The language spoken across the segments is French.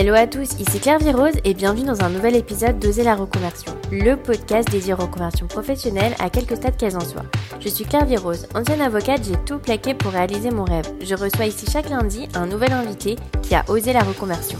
Hello à tous, ici Claire Virose et bienvenue dans un nouvel épisode d'Oser la reconversion, le podcast dédié aux reconversions professionnelles à quelques stades qu'elles en soient. Je suis Claire Virose, ancienne avocate, j'ai tout plaqué pour réaliser mon rêve. Je reçois ici chaque lundi un nouvel invité qui a osé la reconversion.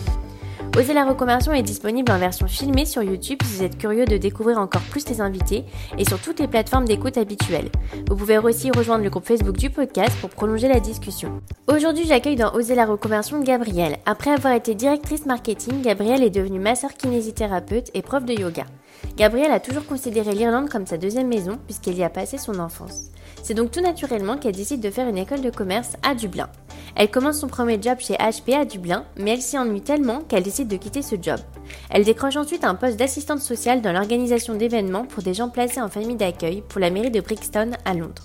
Oser la reconversion est disponible en version filmée sur YouTube si vous êtes curieux de découvrir encore plus les invités et sur toutes les plateformes d'écoute habituelles. Vous pouvez aussi rejoindre le groupe Facebook du podcast pour prolonger la discussion. Aujourd'hui, j'accueille dans Oser la reconversion Gabrielle. Après avoir été directrice marketing, Gabrielle est devenue masseur kinésithérapeute et prof de yoga. Gabrielle a toujours considéré l'Irlande comme sa deuxième maison puisqu'elle y a passé son enfance. C'est donc tout naturellement qu'elle décide de faire une école de commerce à Dublin. Elle commence son premier job chez HP à Dublin, mais elle s'y ennuie tellement qu'elle décide de quitter ce job. Elle décroche ensuite un poste d'assistante sociale dans l'organisation d'événements pour des gens placés en famille d'accueil pour la mairie de Brixton à Londres.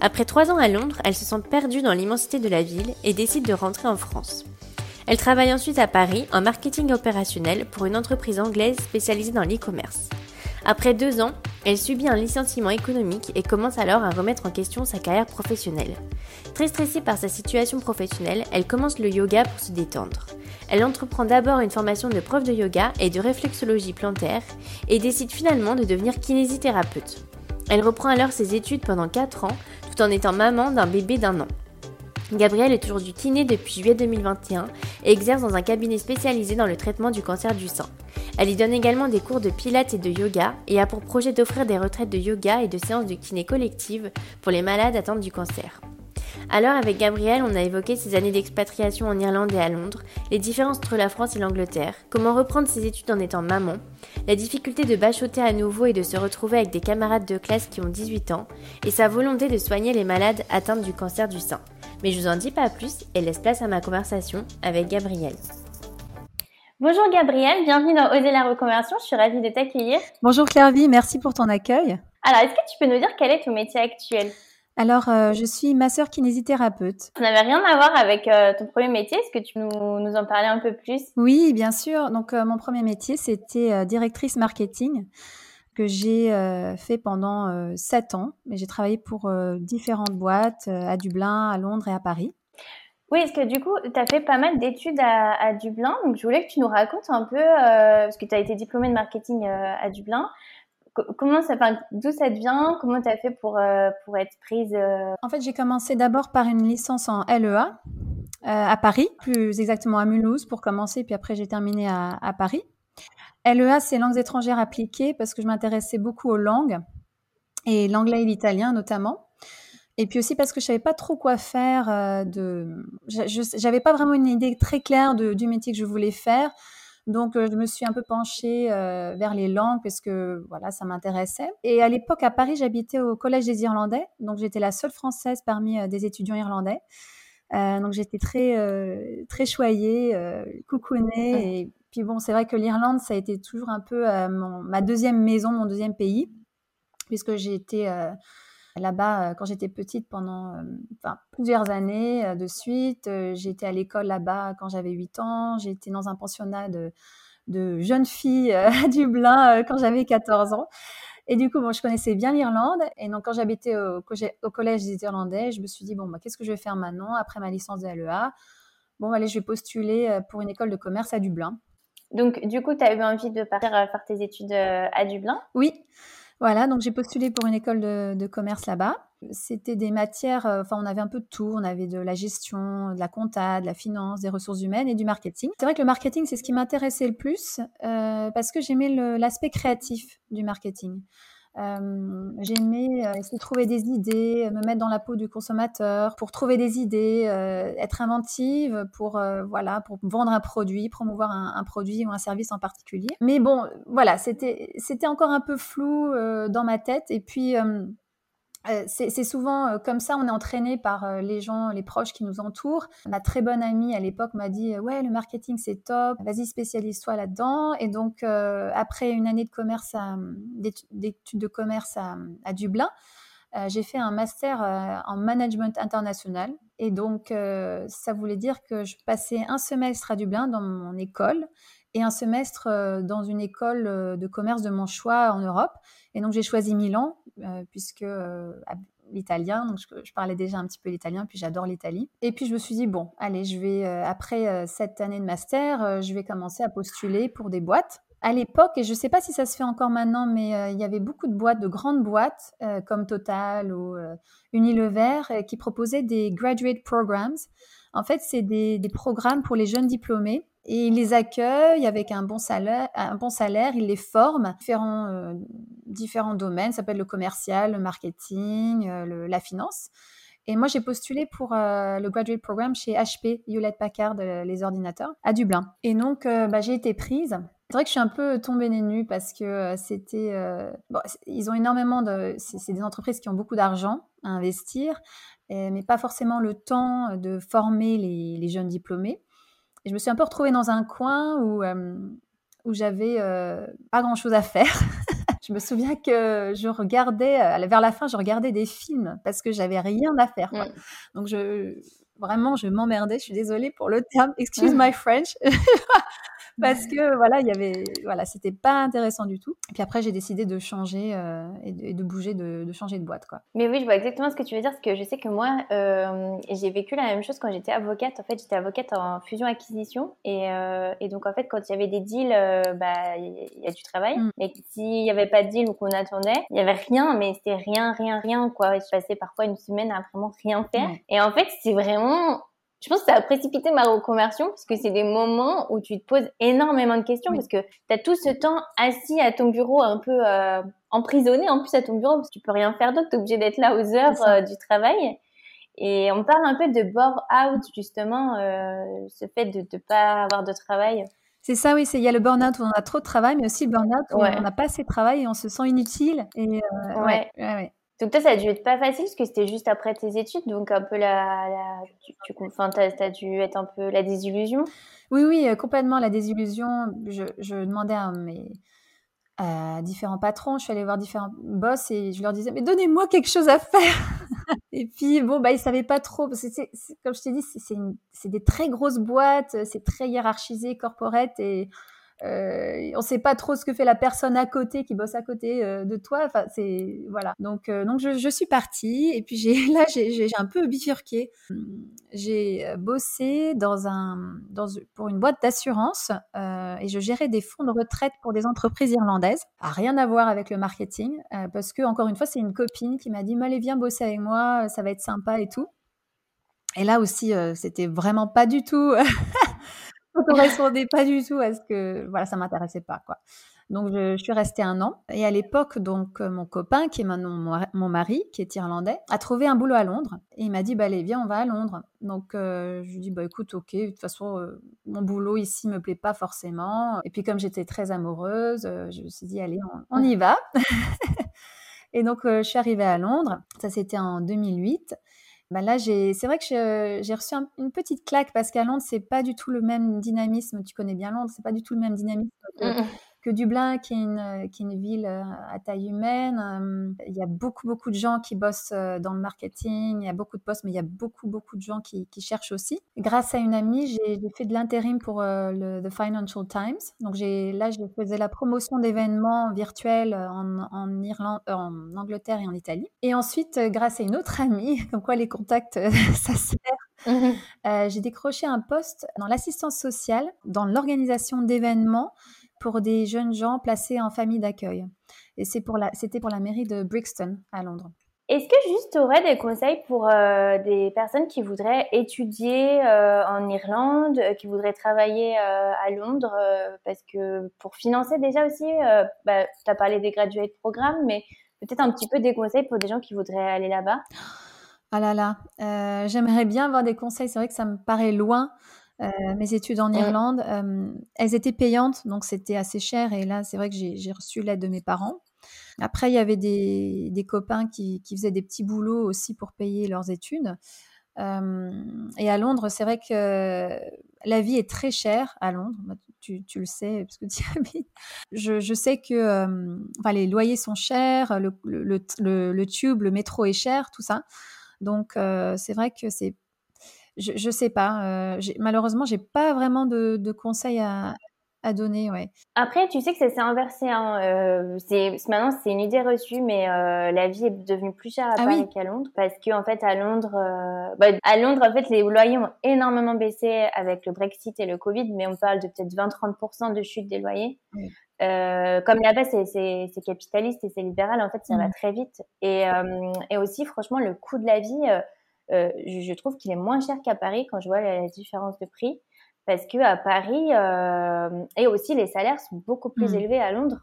Après trois ans à Londres, elle se sent perdue dans l'immensité de la ville et décide de rentrer en France. Elle travaille ensuite à Paris en marketing opérationnel pour une entreprise anglaise spécialisée dans l'e-commerce. Après deux ans, elle subit un licenciement économique et commence alors à remettre en question sa carrière professionnelle. Très stressée par sa situation professionnelle, elle commence le yoga pour se détendre. Elle entreprend d'abord une formation de prof de yoga et de réflexologie plantaire et décide finalement de devenir kinésithérapeute. Elle reprend alors ses études pendant 4 ans tout en étant maman d'un bébé d'un an. Gabrielle est aujourd'hui kiné depuis juillet 2021 et exerce dans un cabinet spécialisé dans le traitement du cancer du sein. Elle y donne également des cours de pilates et de yoga et a pour projet d'offrir des retraites de yoga et de séances de kiné collective pour les malades atteints du cancer. Alors avec Gabrielle, on a évoqué ses années d'expatriation en Irlande et à Londres, les différences entre la France et l'Angleterre, comment reprendre ses études en étant maman, la difficulté de bachoter à nouveau et de se retrouver avec des camarades de classe qui ont 18 ans, et sa volonté de soigner les malades atteints du cancer du sein. Mais je vous en dis pas plus et laisse place à ma conversation avec Gabrielle. Bonjour Gabrielle, bienvenue dans Oser la reconversion, je suis ravie de t'accueillir. Bonjour Clairvy, merci pour ton accueil. Alors, est-ce que tu peux nous dire quel est ton métier actuel? Alors, euh, je suis masseur kinésithérapeute. Ça n'avait rien à voir avec euh, ton premier métier. Est-ce que tu nous, nous en parlais un peu plus? Oui, bien sûr. Donc, euh, mon premier métier, c'était directrice marketing que j'ai fait pendant sept ans. Mais j'ai travaillé pour différentes boîtes à Dublin, à Londres et à Paris. Oui, est-ce que du coup, tu as fait pas mal d'études à, Dublin. Donc, je voulais que tu nous racontes un peu, parce que tu as été diplômée de marketing à Dublin comment ça, d'où ça te vient? Comment tu as fait pour, euh, pour être prise euh? En fait, j'ai commencé d'abord par une licence en LEA euh, à Paris, plus exactement à Mulhouse pour commencer, puis après j'ai terminé à, Paris. LEA, c'est langues étrangères appliquées parce que je m'intéressais beaucoup aux langues et l'anglais et l'italien notamment. Et puis aussi parce que je savais pas trop quoi faire de, j'avais pas vraiment une idée très claire de, du métier que je voulais faire. Donc, euh, je me suis un peu penchée euh, vers les langues parce que voilà, ça m'intéressait. Et à l'époque, à Paris, j'habitais au Collège des Irlandais. Donc, j'étais la seule française parmi euh, des étudiants irlandais. donc, j'étais très, très choyée, coucounée. Et puis, bon, c'est vrai que l'Irlande, ça a été toujours un peu ma deuxième maison, mon deuxième pays, puisque j'ai été là-bas quand j'étais petite pendant plusieurs années de suite. j'ai été à l'école là-bas quand j'avais 8 ans. J'ai été dans un pensionnat de, de jeunes filles à Dublin quand j'avais 14 ans. Et du coup, bon, je connaissais bien l'Irlande. Et donc, quand j'habitais au, au, collège des Irlandais, je me suis dit, bon, bah, qu'est-ce que je vais faire maintenant après ma licence de LEA Bon, allez, je vais postuler pour une école de commerce à Dublin. Donc, du coup, tu as eu envie de partir faire tes études à Dublin? Oui. Voilà, donc j'ai postulé pour une école de, commerce là-bas. C'était des matières, euh, enfin on avait un peu de tout, on avait de la gestion, de la compta, de la finance, des ressources humaines et du marketing. C'est vrai que le marketing, c'est ce qui m'intéressait le plus euh, parce que j'aimais l'aspect créatif du marketing. Euh, j'aimais euh, essayer de trouver des idées, me mettre dans la peau du consommateur pour trouver des idées, euh, être inventive pour voilà pour vendre un produit, promouvoir un, produit ou un service en particulier. Mais bon, voilà, c'était c'était encore un peu flou dans ma tête et puis euh, c'est souvent euh, comme ça, on est entraîné par euh, les gens, les proches qui nous entourent. Ma très bonne amie à l'époque m'a dit ouais le marketing c'est top, vas-y spécialise-toi là-dedans. Et donc après une année commerce, d'études de commerce à, Dublin, j'ai fait un master en management international. Et donc ça voulait dire que je passais un semestre à Dublin dans mon école et un semestre dans une école de commerce de mon choix en Europe. Et donc j'ai choisi Milan, puisque l'italien, donc je, parlais déjà un petit peu l'italien, puis j'adore l'Italie. Et puis je me suis dit, bon, allez, je vais, après cette année de master, je vais commencer à postuler pour des boîtes à l'époque, et je ne sais pas si ça se fait encore maintenant, mais euh, il y avait beaucoup de boîtes, de grandes boîtes euh, comme Total ou euh, Unilever qui proposaient des graduate programs. En fait, c'est des, programmes pour les jeunes diplômés et ils les accueillent avec un bon salaire, un bon salaire ils les forment différents, différents domaines, ça peut être le commercial, le marketing, la finance. Et moi, j'ai postulé pour le graduate program chez HP, Hewlett Packard, les ordinateurs, à Dublin. Et donc, bah, j'ai été prise. C'est vrai que je suis un peu tombée des nues parce que euh, c'était. Euh, bon, ils ont énormément de. C'est des entreprises qui ont beaucoup d'argent à investir, mais pas forcément le temps de former les, jeunes diplômés. Et je me suis un peu retrouvée dans un coin où, euh, où j'avais pas grand chose à faire. je me souviens que je regardais, vers la fin, je regardais des films parce que j'avais rien à faire. Quoi. Donc, je, vraiment, je m'emmerdais. Je suis désolée pour le terme. Excuse my French parce que voilà, il y avait, voilà, c'était pas intéressant du tout. Et puis après, j'ai décidé de changer euh, et, de, bouger, de, de, changer de boîte, quoi. Mais oui, je vois exactement ce que tu veux dire, parce que je sais que moi, euh, j'ai vécu la même chose quand j'étais avocate. En fait, j'étais avocate en fusion-acquisition, et, euh, et, donc en fait, quand il y avait des deals, bah, il y, a du travail. Mm. Mais s'il y avait pas de deal ou qu'on attendait, il y avait rien, mais c'était rien, rien, rien, quoi. je passais parfois une semaine à vraiment rien faire. Et en fait, c'est vraiment je pense que ça a précipité ma reconversion parce que c'est des moments où tu te poses énormément de questions parce que tu as tout ce temps assis à ton bureau un peu euh, emprisonné en plus à ton bureau parce que tu peux rien faire d'autre, tu es obligé d'être là aux heures euh, du travail. Et on parle un peu de bore-out justement, euh, ce fait de ne pas avoir de travail. C'est ça, oui. Il y a le burn-out où on a trop de travail, mais aussi le burn-out où on n'a pas assez de travail et on se sent inutile. Et, euh, ouais. ouais, ouais. Donc toi, ça a dû être pas facile parce que c'était juste après tes études, donc un peu la, tu, tu enfin, t'as, as dû être un peu la désillusion. Oui, oui, euh, complètement la désillusion. Je, demandais à mes différents patrons, je suis allée voir différents boss et je leur disais mais donnez-moi quelque chose à faire. et puis bon bah ils savaient pas trop. C'est, c'est, comme je t'ai dit, c'est, c'est des très grosses boîtes, c'est très hiérarchisé, corporate et euh, on ne sait pas trop ce que fait la personne à côté qui bosse à côté euh, de toi. Enfin, c'est voilà. Donc, euh, donc je, suis partie et puis j'ai là j'ai un peu bifurqué. J'ai bossé dans un pour une boîte d'assurance et je gérais des fonds de retraite pour des entreprises irlandaises. A rien à voir avec le marketing parce que encore une fois c'est une copine qui m'a dit allez viens bosser avec moi, ça va être sympa et tout. Et là aussi, c'était vraiment pas du tout correspondait pas du tout à ce que voilà ça m'intéressait pas quoi. Donc je, suis restée un an. Et à l'époque donc euh, mon copain qui est maintenant mon, mari qui est irlandais a trouvé un boulot à Londres. Et il m'a dit bah allez viens on va à Londres donc euh, je lui dis bah écoute ok de toute façon euh, mon boulot ici me plaît pas forcément et puis comme j'étais très amoureuse je me suis dit allez on, on y va et donc je suis arrivée à Londres. Ça c'était en 2008 bah là, c'est vrai que j'ai reçu une petite claque parce qu'à Londres, c'est pas du tout le même dynamisme. Tu connais bien Londres, c'est pas du tout le même dynamisme mmh que Dublin, qui est une, euh, qui est une ville euh, à taille humaine. Il y a beaucoup, beaucoup de gens qui bossent euh, dans le marketing, il y a beaucoup de postes, mais il y a beaucoup, beaucoup de gens qui, qui cherchent aussi. Grâce à une amie, j'ai fait de l'intérim pour le The Financial Times. Donc là, je faisais la promotion d'événements virtuels en, en, Irlande, en Angleterre et en Italie. Et ensuite, grâce à une autre amie, comme quoi les contacts, ça sert. Mmh j'ai décroché un poste dans l'assistance sociale, dans l'organisation d'événements pour des jeunes gens placés en famille d'accueil. Et c'est pour la, c'était pour la mairie de Brixton à Londres. Est-ce que juste tu aurais des conseils pour euh, des personnes qui voudraient étudier euh, en Irlande, euh, qui voudraient travailler à Londres Parce que pour financer déjà aussi, bah, tu as parlé des graduate programmes, mais peut-être un petit peu des conseils pour des gens qui voudraient aller là-bas? Ah là là, j'aimerais bien avoir des conseils. C'est vrai que ça me paraît loin. Euh, mes études en Irlande, euh, elles étaient payantes, donc c'était assez cher. Et là, c'est vrai que j'ai reçu l'aide de mes parents. Après, il y avait des, des copains qui, qui, faisaient des petits boulots aussi pour payer leurs études. Euh, et à Londres, c'est vrai que la vie est très chère à Londres. Tu, tu le sais parce que tu habites. Je, je sais que enfin, les loyers sont chers, le, le, le, le, tube, le métro est cher, tout ça. Donc, c'est vrai que c'est je, ne sais pas. Euh, malheureusement, j'ai pas vraiment de, conseils à. à donner, ouais. Après, tu sais que ça s'est inversé. Hein. Euh, c'est maintenant c'est une idée reçue, mais euh, la vie est devenue plus chère à ah Paris qu'à Londres parce que en fait à Londres, euh, bah, à Londres en fait les loyers ont énormément baissé avec le Brexit et le Covid, mais on parle de peut-être 20-30% de chute des loyers. Euh, comme là-bas c'est capitaliste et c'est libéral, en fait ça va mmh. très vite. Et, et aussi franchement le coût de la vie, je, je, trouve qu'il est moins cher qu'à Paris quand je vois la différence de prix parce que à Paris euh, et aussi les salaires sont beaucoup plus mmh. élevés à Londres.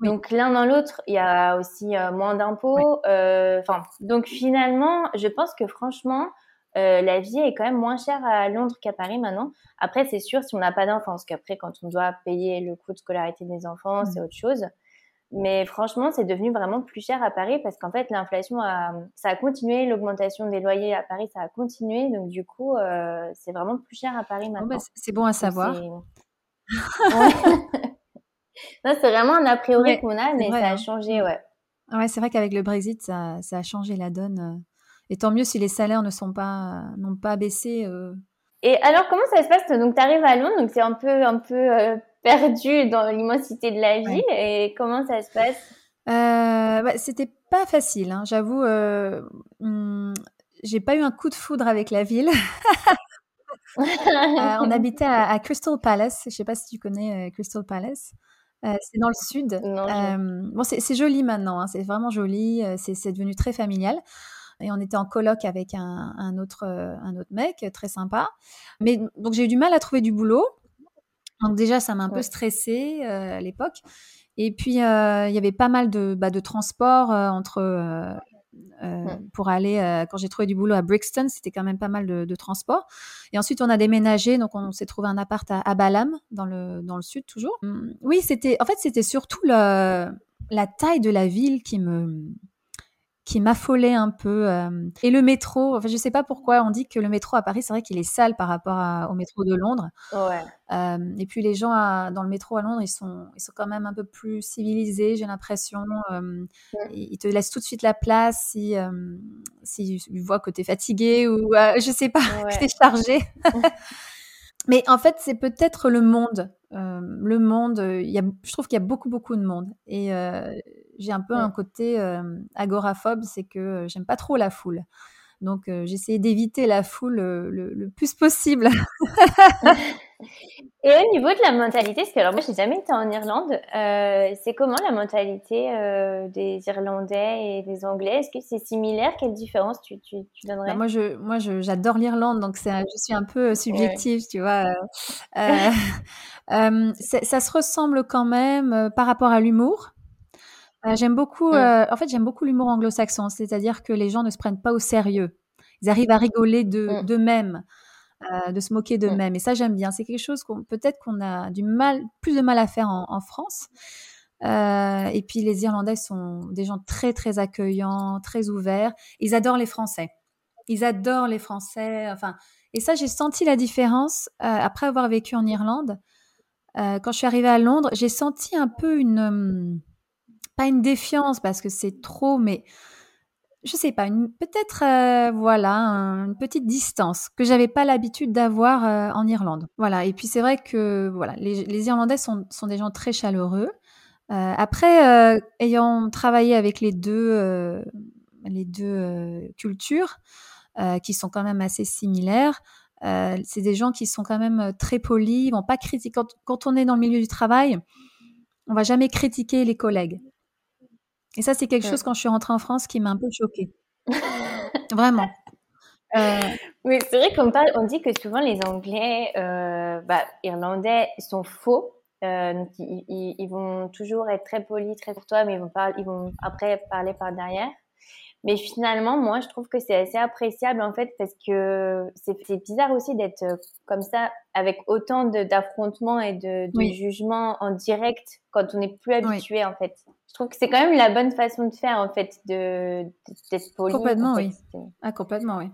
Donc l'un dans l'autre, il y a aussi euh, moins d'impôts. Euh, enfin, donc finalement, je pense que franchement, la vie est quand même moins chère à Londres qu'à Paris maintenant. Après, c'est sûr si on n'a pas d'enfants, parce qu'après, quand on doit payer le coût de scolarité des enfants, c'est mmh. autre chose. Mais franchement, c'est devenu vraiment plus cher à Paris parce qu'en fait, l'inflation a, ça a continué, l'augmentation des loyers à Paris, ça a continué. Donc, du coup, euh, c'est vraiment plus cher à Paris bah, maintenant. c'est bon à savoir. c'est vraiment un a priori qu'on a, mais ça a hein. changé, ouais. Ouais, c'est vrai qu'avec le Brexit, ça, ça, a changé la donne. Euh. Et tant mieux si les salaires ne sont pas, n'ont pas baissé. Euh. Et alors, comment ça se passe? Donc, tu arrives à Londres, donc c'est un peu, un peu perdu dans l'immensité de la ville. Et comment ça se passe? Euh, bah, C'était pas facile, hein. j'avoue. Euh, hmm, j'ai pas eu un coup de foudre avec la ville. Euh, on habitait à, Crystal Palace. Je sais pas si tu connais Crystal Palace. c'est dans le sud. bon, c'est joli maintenant. Hein. c'est vraiment joli. C'est devenu très familial. Et on était en coloc avec un, un, autre, un autre mec très sympa. Mais donc j'ai eu du mal à trouver du boulot. Donc déjà, ça m'a un peu stressée euh, à l'époque. Et puis, euh, il y avait pas mal de, bah, de transports euh, entre... pour aller, quand j'ai trouvé du boulot à Brixton, c'était quand même pas mal de, de transport. Et ensuite, on a déménagé, donc on s'est trouvé un appart à, à Balam, dans le, dans le sud toujours. Hum, oui, c'était, en fait, c'était surtout le, la taille de la ville qui me, qui m'affolait un peu. Euh, et le métro, enfin, je sais pas pourquoi on dit que le métro à Paris, c'est vrai qu'il est sale par rapport au métro de Londres. Ouais. Euh, et puis les gens dans le métro à Londres, ils sont, ils sont quand même un peu plus civilisés, j'ai l'impression. Euh, ils te laissent tout de suite la place si, si ils voient que tu es fatigué ou je sais pas, que tu es chargé. Mais en fait, c'est peut-être le monde. le monde, il y a, je trouve qu'il y a beaucoup, beaucoup de monde. Et j'ai un peu un côté agoraphobe, c'est que j'aime pas trop la foule. Donc j'essaie d'éviter la foule le, plus possible. Et au niveau de la mentalité, parce que alors moi j'ai jamais été en Irlande, c'est comment la mentalité des Irlandais et des Anglais? Est-ce que c'est similaire? Quelle différence tu, tu, tu donnerais? bah, Moi je moi j'adore l'Irlande, donc c'est je suis un peu subjective, tu vois. ça se ressemble quand même par rapport à l'humour. Euh, j'aime beaucoup, euh, en fait, j'aime beaucoup l'humour anglo-saxon, c'est-à-dire que les gens ne se prennent pas au sérieux. Ils arrivent à rigoler de, mmh. d'eux-mêmes, euh, de se moquer mmh. d'eux-mêmes. Et ça, j'aime bien. C'est quelque chose qu'on peut-être qu'on a du mal, plus de mal à faire en, en France. et puis les Irlandais sont des gens très très accueillants, très ouverts. Ils adorent les Français. Ils adorent les Français. Enfin, et ça, j'ai senti la différence après avoir vécu en Irlande. quand je suis arrivée à Londres, j'ai senti un peu une pas une défiance parce que c'est trop, mais je sais pas, peut-être euh, voilà une petite distance que j'avais pas l'habitude d'avoir euh, en Irlande. Voilà. Et puis c'est vrai que voilà, les, Irlandais sont, sont, des gens très chaleureux. Euh, après, ayant travaillé avec les deux les deux cultures qui sont quand même assez similaires, c'est des gens qui sont quand même très polis, ils vont pas critiquer quand, quand on est dans le milieu du travail. On va jamais critiquer les collègues. Et ça, c'est quelque chose quand je suis rentrée en France qui m'a un peu choquée. Vraiment. Euh... Oui, c'est vrai qu'on parle, on dit que souvent les Anglais, euh, bah, Irlandais sont faux. Euh, ils, ils, vont toujours être très polis, très courtois, mais ils vont, parler, ils vont après parler par derrière. Mais finalement, moi, je trouve que c'est assez appréciable en fait parce que c'est bizarre aussi d'être euh, comme ça avec autant d'affrontements et de, de jugements en direct quand on n'est plus habitué en fait. Je trouve que c'est quand même la bonne façon de faire en fait de d'être poli. Complètement, oui. Ah, complètement, oui.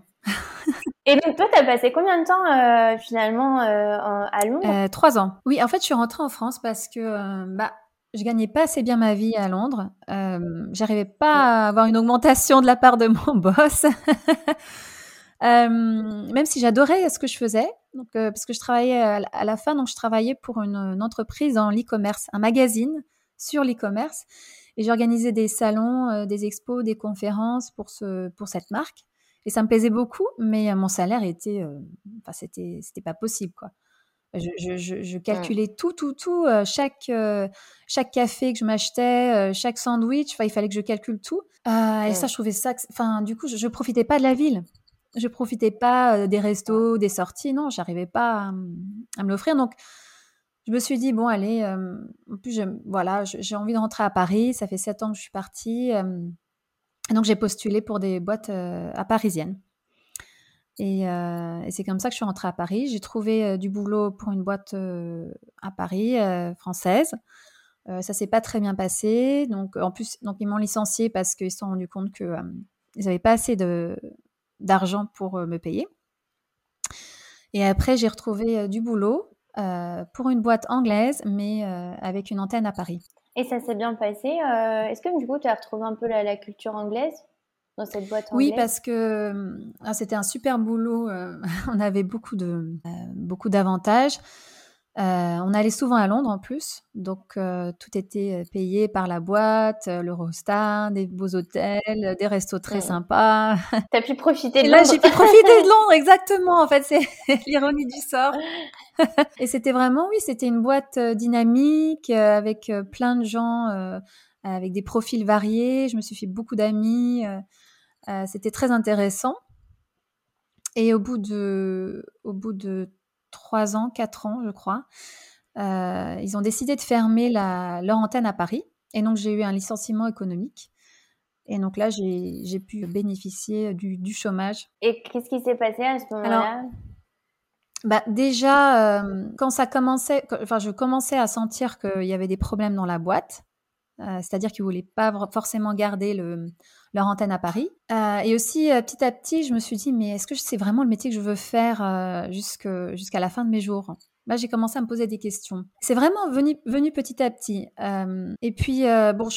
Et donc toi, tu as passé combien de temps euh, finalement euh, à Londres? Euh, Trois ans. Oui, en fait, je suis rentrée en France parce que bah je gagnais pas assez bien ma vie à Londres. Euh, J'arrivais pas à avoir une augmentation de la part de mon boss. euh, même si j'adorais ce que je faisais, Donc, parce que je travaillais à, la fin, donc je travaillais pour une, une entreprise dans l'e-commerce, un magazine sur l'e-commerce. Et j'organisais des salons, des expos, des conférences pour, ce, pour cette marque. Et ça me plaisait beaucoup, mais mon salaire était, enfin, c'était, c'était pas possible, quoi. Je, je, je, mmh. calculais tout, tout, tout, chaque, chaque café que je m'achetais, chaque sandwich, enfin, il fallait que je calcule tout. Et mmh. ça, je trouvais ça, enfin, du coup, je, je profitais pas de la ville. Je profitais pas des restos, des sorties. Non, j'arrivais pas à, me l'offrir. Donc, je me suis dit, bon, allez, en plus, voilà, j'ai envie de rentrer à Paris. Ça fait sept ans que je suis partie. donc, j'ai postulé pour des boîtes à parisiennes. Et, et c'est comme ça que je suis rentrée à Paris. J'ai trouvé du boulot pour une boîte à Paris, française. ça s'est pas très bien passé. Donc, en plus, donc, ils m'ont licenciée parce qu'ils se sont rendus compte qu'ils n'avaient pas assez de, d'argent pour me payer. Et après, j'ai retrouvé du boulot pour une boîte anglaise, mais avec une antenne à Paris. Et ça s'est bien passé. Est-ce que du coup, tu as retrouvé un peu la, culture anglaise? Dans cette boîte Oui, parce que ah, c'était un super boulot. on avait beaucoup de beaucoup d'avantages. Euh, on allait souvent à Londres en plus, donc euh, tout était euh, payé par la boîte, l'Eurostar, des beaux hôtels, des restos très sympas. T'as pu profiter de Et Londres. là, j'ai pu profiter de Londres, exactement. En fait, c'est l'ironie du sort. Et c'était vraiment, oui, c'était une boîte dynamique avec plein de gens, avec des profils variés. Je me suis fait beaucoup d'amis. C'était très intéressant. Et au bout de, au bout de trois ans, quatre ans, je crois, euh, ils ont décidé de fermer leur antenne à Paris. Et donc, j'ai eu un licenciement économique. Et donc là, j'ai pu bénéficier du, chômage. Et qu'est-ce qui s'est passé à ce moment-là? Bah déjà, euh, quand ça commençait, enfin, je commençais à sentir qu'il y avait des problèmes dans la boîte. Euh, c'est-à-dire qu'ils voulaient pas forcément garder le, leur antenne à Paris. Euh, et aussi, euh, petit à petit, je me suis dit, mais est-ce que c'est vraiment le métier que je veux faire jusqu'à la fin de mes jours? Là, j'ai commencé à me poser des questions. C'est vraiment venu, venu petit à petit. et puis, bon,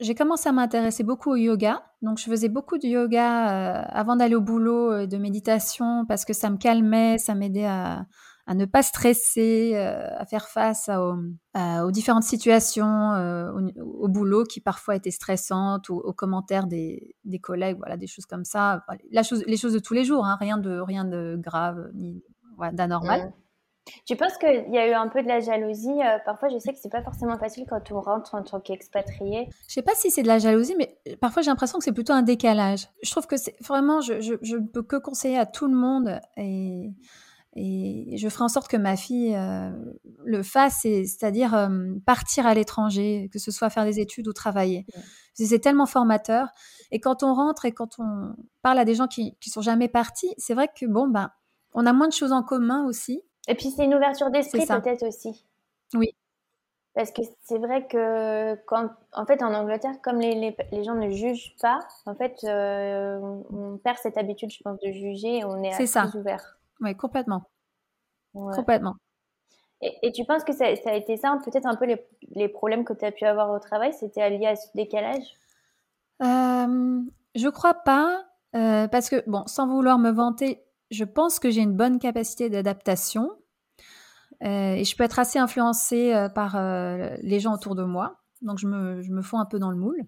j'ai commencé à m'intéresser beaucoup au yoga. Donc, je faisais beaucoup de yoga avant d'aller au boulot, de méditation, parce que ça me calmait, ça m'aidait à, à ne pas stresser, euh, à faire face aux différentes situations euh, au, boulot qui parfois étaient stressantes ou aux commentaires des, collègues, voilà, des choses comme ça. La chose, les choses de tous les jours, hein, rien, de, rien de grave ni d'anormal. Tu penses qu'il y a eu un peu de la jalousie euh, Parfois, je sais que c'est pas forcément facile quand on rentre en tant qu'expatrié. Je sais pas si c'est de la jalousie, mais parfois j'ai l'impression que c'est plutôt un décalage. Je trouve que c'est vraiment, je, ne peux que conseiller à tout le monde et et je ferai en sorte que ma fille euh, le fasse, c'est-à-dire euh, partir à l'étranger, que ce soit faire des études ou travailler. C'est tellement formateur. Et quand on rentre et quand on parle à des gens qui, qui sont jamais partis, c'est vrai que bon, ben, on a moins de choses en commun aussi. Et puis c'est une ouverture d'esprit peut-être aussi. Oui. Parce que c'est vrai que quand, en fait, en Angleterre, comme les, les, gens ne jugent pas, en fait, euh, on perd cette habitude, je pense, de juger et on est, est plus ouvert. Oui, complètement. Complètement. Et, tu penses que ça, a été ça, peut-être un peu les, les problèmes que tu as pu avoir au travail, c'était lié à ce décalage? Euh, Je crois pas, euh, parce que, bon, sans vouloir me vanter, je pense que j'ai une bonne capacité d'adaptation euh, et je peux être assez influencée euh, par les gens autour de moi. Donc, je me, je me fonds un peu dans le moule.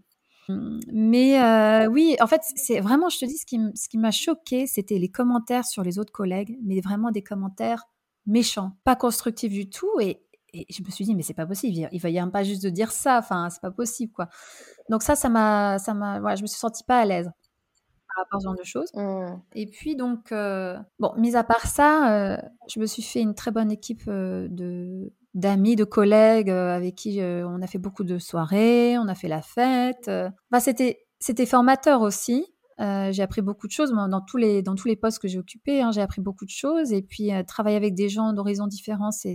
Mais euh, oui, en fait, c'est vraiment, je te dis, ce qui, ce qui m'a choqué, c'était les commentaires sur les autres collègues, mais vraiment des commentaires méchants, pas constructifs du tout. Et, je me suis dit, mais c'est pas possible, il va y avoir pas juste de dire ça, enfin, c'est pas possible, quoi. Donc ça, ça m'a, ça m'a, voilà, je me suis sentie pas à l'aise par rapport à ce genre de choses. Mmh. Et puis donc, euh, bon, mis à part ça, euh, je me suis fait une très bonne équipe de d'amis, de collègues euh, avec qui euh, on a fait beaucoup de soirées, on a fait la fête. Euh. Bah, c'était c'était formateur aussi. j'ai appris beaucoup de choses dans tous les dans tous les postes que j'ai occupés. Hein, j'ai appris beaucoup de choses et puis travailler avec des gens d'horizons différents, c'est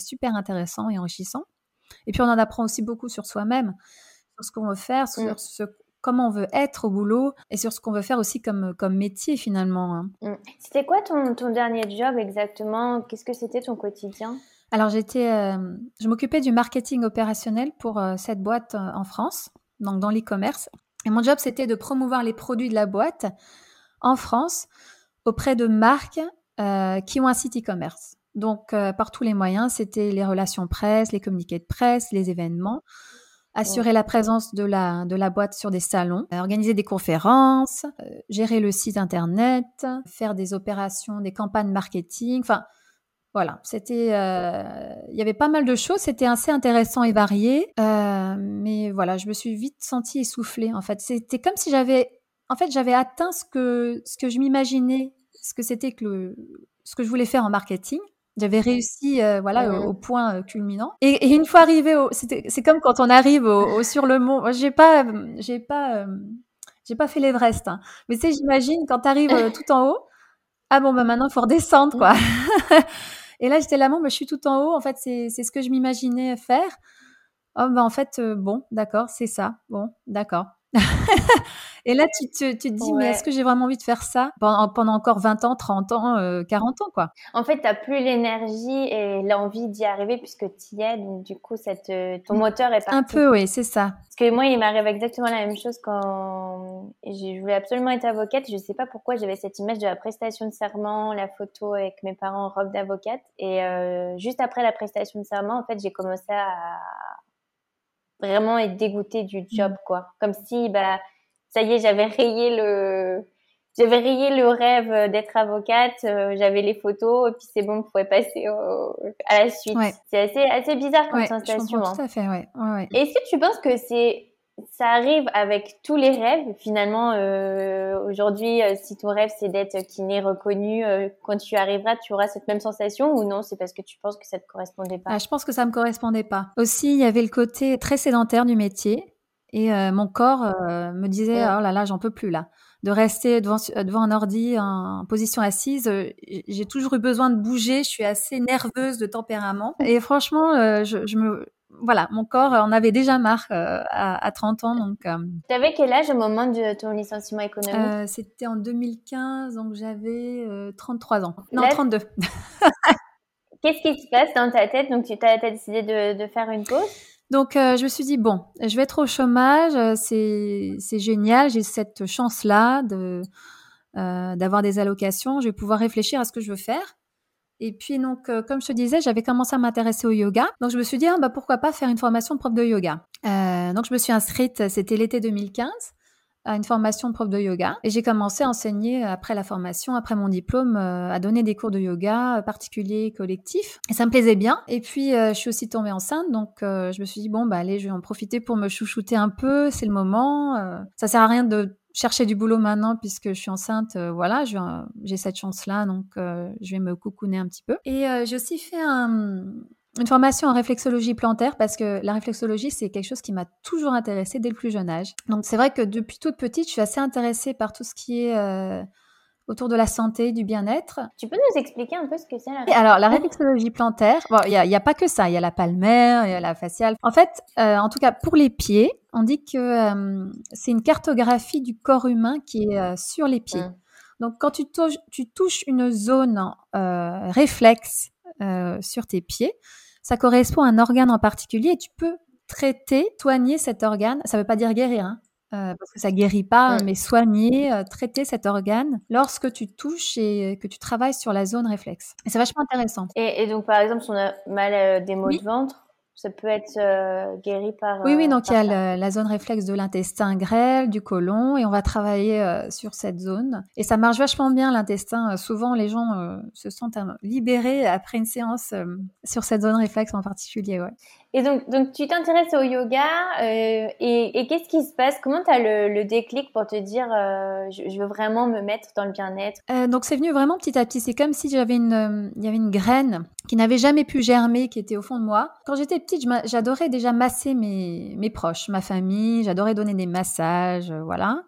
super intéressant et enrichissant. Et puis on en apprend aussi beaucoup sur soi-même, sur ce qu'on veut faire, sur mmh. ce, comment on veut être au boulot et sur ce qu'on veut faire aussi comme, comme métier finalement. Hein. Mmh. C'était quoi ton, ton dernier job exactement? Qu'est-ce que c'était ton quotidien? Alors j'étais, euh, je m'occupais du marketing opérationnel pour euh, cette boîte euh, en France, donc dans l'e-commerce. Et mon job c'était de promouvoir les produits de la boîte en France auprès de marques qui ont un site e-commerce. Donc, par tous les moyens, c'était les relations presse, les communiqués de presse, les événements assurer la présence de la, de la boîte sur des salons, organiser des conférences, gérer le site internet, faire des opérations, des campagnes marketing. Enfin, voilà, c'était, il y avait pas mal de choses. C'était assez intéressant et varié, mais voilà, je me suis vite sentie essoufflée. En fait, c'était comme si j'avais, en fait, j'avais atteint ce que ce que je m'imaginais, ce que c'était que le, ce que je voulais faire en marketing. J'avais réussi, voilà, au, point culminant. Et, une fois arrivé au, c'est comme quand on arrive au, sur le mont. J'ai pas, j'ai pas, j'ai pas fait l'Everest, hein. mais tu sais, j'imagine quand tu arrives tout en haut. Ah bon, bah maintenant il faut redescendre, quoi. Et là, j'étais là, bon, bah, je suis tout en haut. En fait, c'est ce que je m'imaginais faire. Oh, bah, en fait, euh, bon, d'accord, c'est ça. Bon, d'accord. et là, tu, te, tu te dis, mais est-ce que j'ai vraiment envie de faire ça pendant, pendant encore 20 ans, 30 ans, 40 euh, ans, quoi? En fait, tu n'as plus l'énergie et l'envie d'y arriver puisque tu y es. Donc, du coup, cette, ton moteur est parti. Un peu, oui, c'est ça. Parce que moi, il m'arrive exactement la même chose quand je voulais absolument être avocate. Je ne sais pas pourquoi j'avais cette image de la prestation de serment, la photo avec mes parents en robe d'avocate. Et euh, juste après la prestation de serment, en fait, j'ai commencé à vraiment être dégoûtée du job, quoi. Comme si, bah, ça y est, j'avais rayé le, j'avais rayé le rêve d'être avocate, euh, j'avais les photos, et puis c'est bon, on pouvait passer à la suite. C'est assez, assez bizarre comme sensation. Hein. Tout à fait, ouais. ouais, Est-ce que tu penses que c'est ça arrive avec tous les rêves. Finalement, euh, aujourd'hui, euh, si ton rêve c'est d'être kiné reconnu, euh, quand tu arriveras, tu auras cette même sensation ou non? C'est parce que tu penses que ça te correspondait pas? Ah, Je pense que ça me correspondait pas. Aussi, il y avait le côté très sédentaire du métier et mon corps me disait oh là là, j'en peux plus là. De rester devant, devant un ordi en position assise, j'ai toujours eu besoin de bouger. Je suis assez nerveuse de tempérament et franchement, je, je me voilà, mon corps en avait déjà marre euh, à, 30 ans. Donc, euh, tu avais quel âge au moment de ton licenciement économique euh, C'était en 2015, donc j'avais 33 ans. Non, 32. Qu'est-ce qui se passe dans ta tête? Donc, tu as, décidé de, faire une pause? Donc, je me suis dit, bon, je vais être au chômage, c'est génial, j'ai cette chance-là de d'avoir des allocations, je vais pouvoir réfléchir à ce que je veux faire. Et puis donc, euh, comme je te disais, j'avais commencé à m'intéresser au yoga. Donc je me suis dit, ah, bah, pourquoi pas faire une formation de prof de yoga? Euh, donc je me suis inscrite, c'était l'été 2015 à une formation de prof de yoga et j'ai commencé à enseigner après la formation, après mon diplôme, euh, à donner des cours de yoga particuliers, collectifs et ça me plaisait bien. Et puis je suis aussi tombée enceinte donc je me suis dit bon bah allez je vais en profiter pour me chouchouter un peu, c'est le moment. ça sert à rien de chercher du boulot maintenant puisque je suis enceinte. Euh, voilà, j'ai cette chance-là, donc euh, je vais me coucouner un petit peu. Et euh, j'ai aussi fait une formation en réflexologie plantaire parce que la réflexologie, c'est quelque chose qui m'a toujours intéressée dès le plus jeune âge. Donc c'est vrai que depuis toute petite, je suis assez intéressée par tout ce qui est autour de la santé, du bien-être. Tu peux nous expliquer un peu ce que c'est la Alors, la réflexologie plantaire, bon, il n'y a, a, pas que ça, il y a la palmaire, il y a la faciale. En fait, euh, en tout cas, pour les pieds, on dit que euh, c'est une cartographie du corps humain qui est euh, sur les pieds. Mmh. Donc, quand tu touches, tu touches une zone réflexe sur tes pieds, ça correspond à un organe en particulier et tu peux traiter, soigner cet organe. Ça ne veut pas dire guérir, hein, euh, parce que ça guérit pas, mais soigner, euh, traiter cet organe lorsque tu touches et que tu travailles sur la zone réflexe. Et c'est vachement intéressant. Et, donc, par exemple, si on a mal euh, des maux de ventre, ça peut être euh, guéri par. Oui, oui, donc il y a la zone réflexe de l'intestin grêle, du côlon, et on va travailler euh, sur cette zone. Et ça marche vachement bien l'intestin. souvent, les gens se sentent libérés après une séance sur cette zone réflexe en particulier. Ouais. Et donc, donc tu t'intéresses au yoga, et, et qu'est-ce qui se passe? Comment tu as le, déclic pour te dire je, je, veux vraiment me mettre dans le bien-être? Donc, c'est venu vraiment petit à petit. C'est comme si j'avais une, il y avait une graine qui n'avait jamais pu germer, qui était au fond de moi. Quand j'étais petite, j'adorais déjà masser mes, mes proches, ma famille, j'adorais donner des massages, euh, voilà.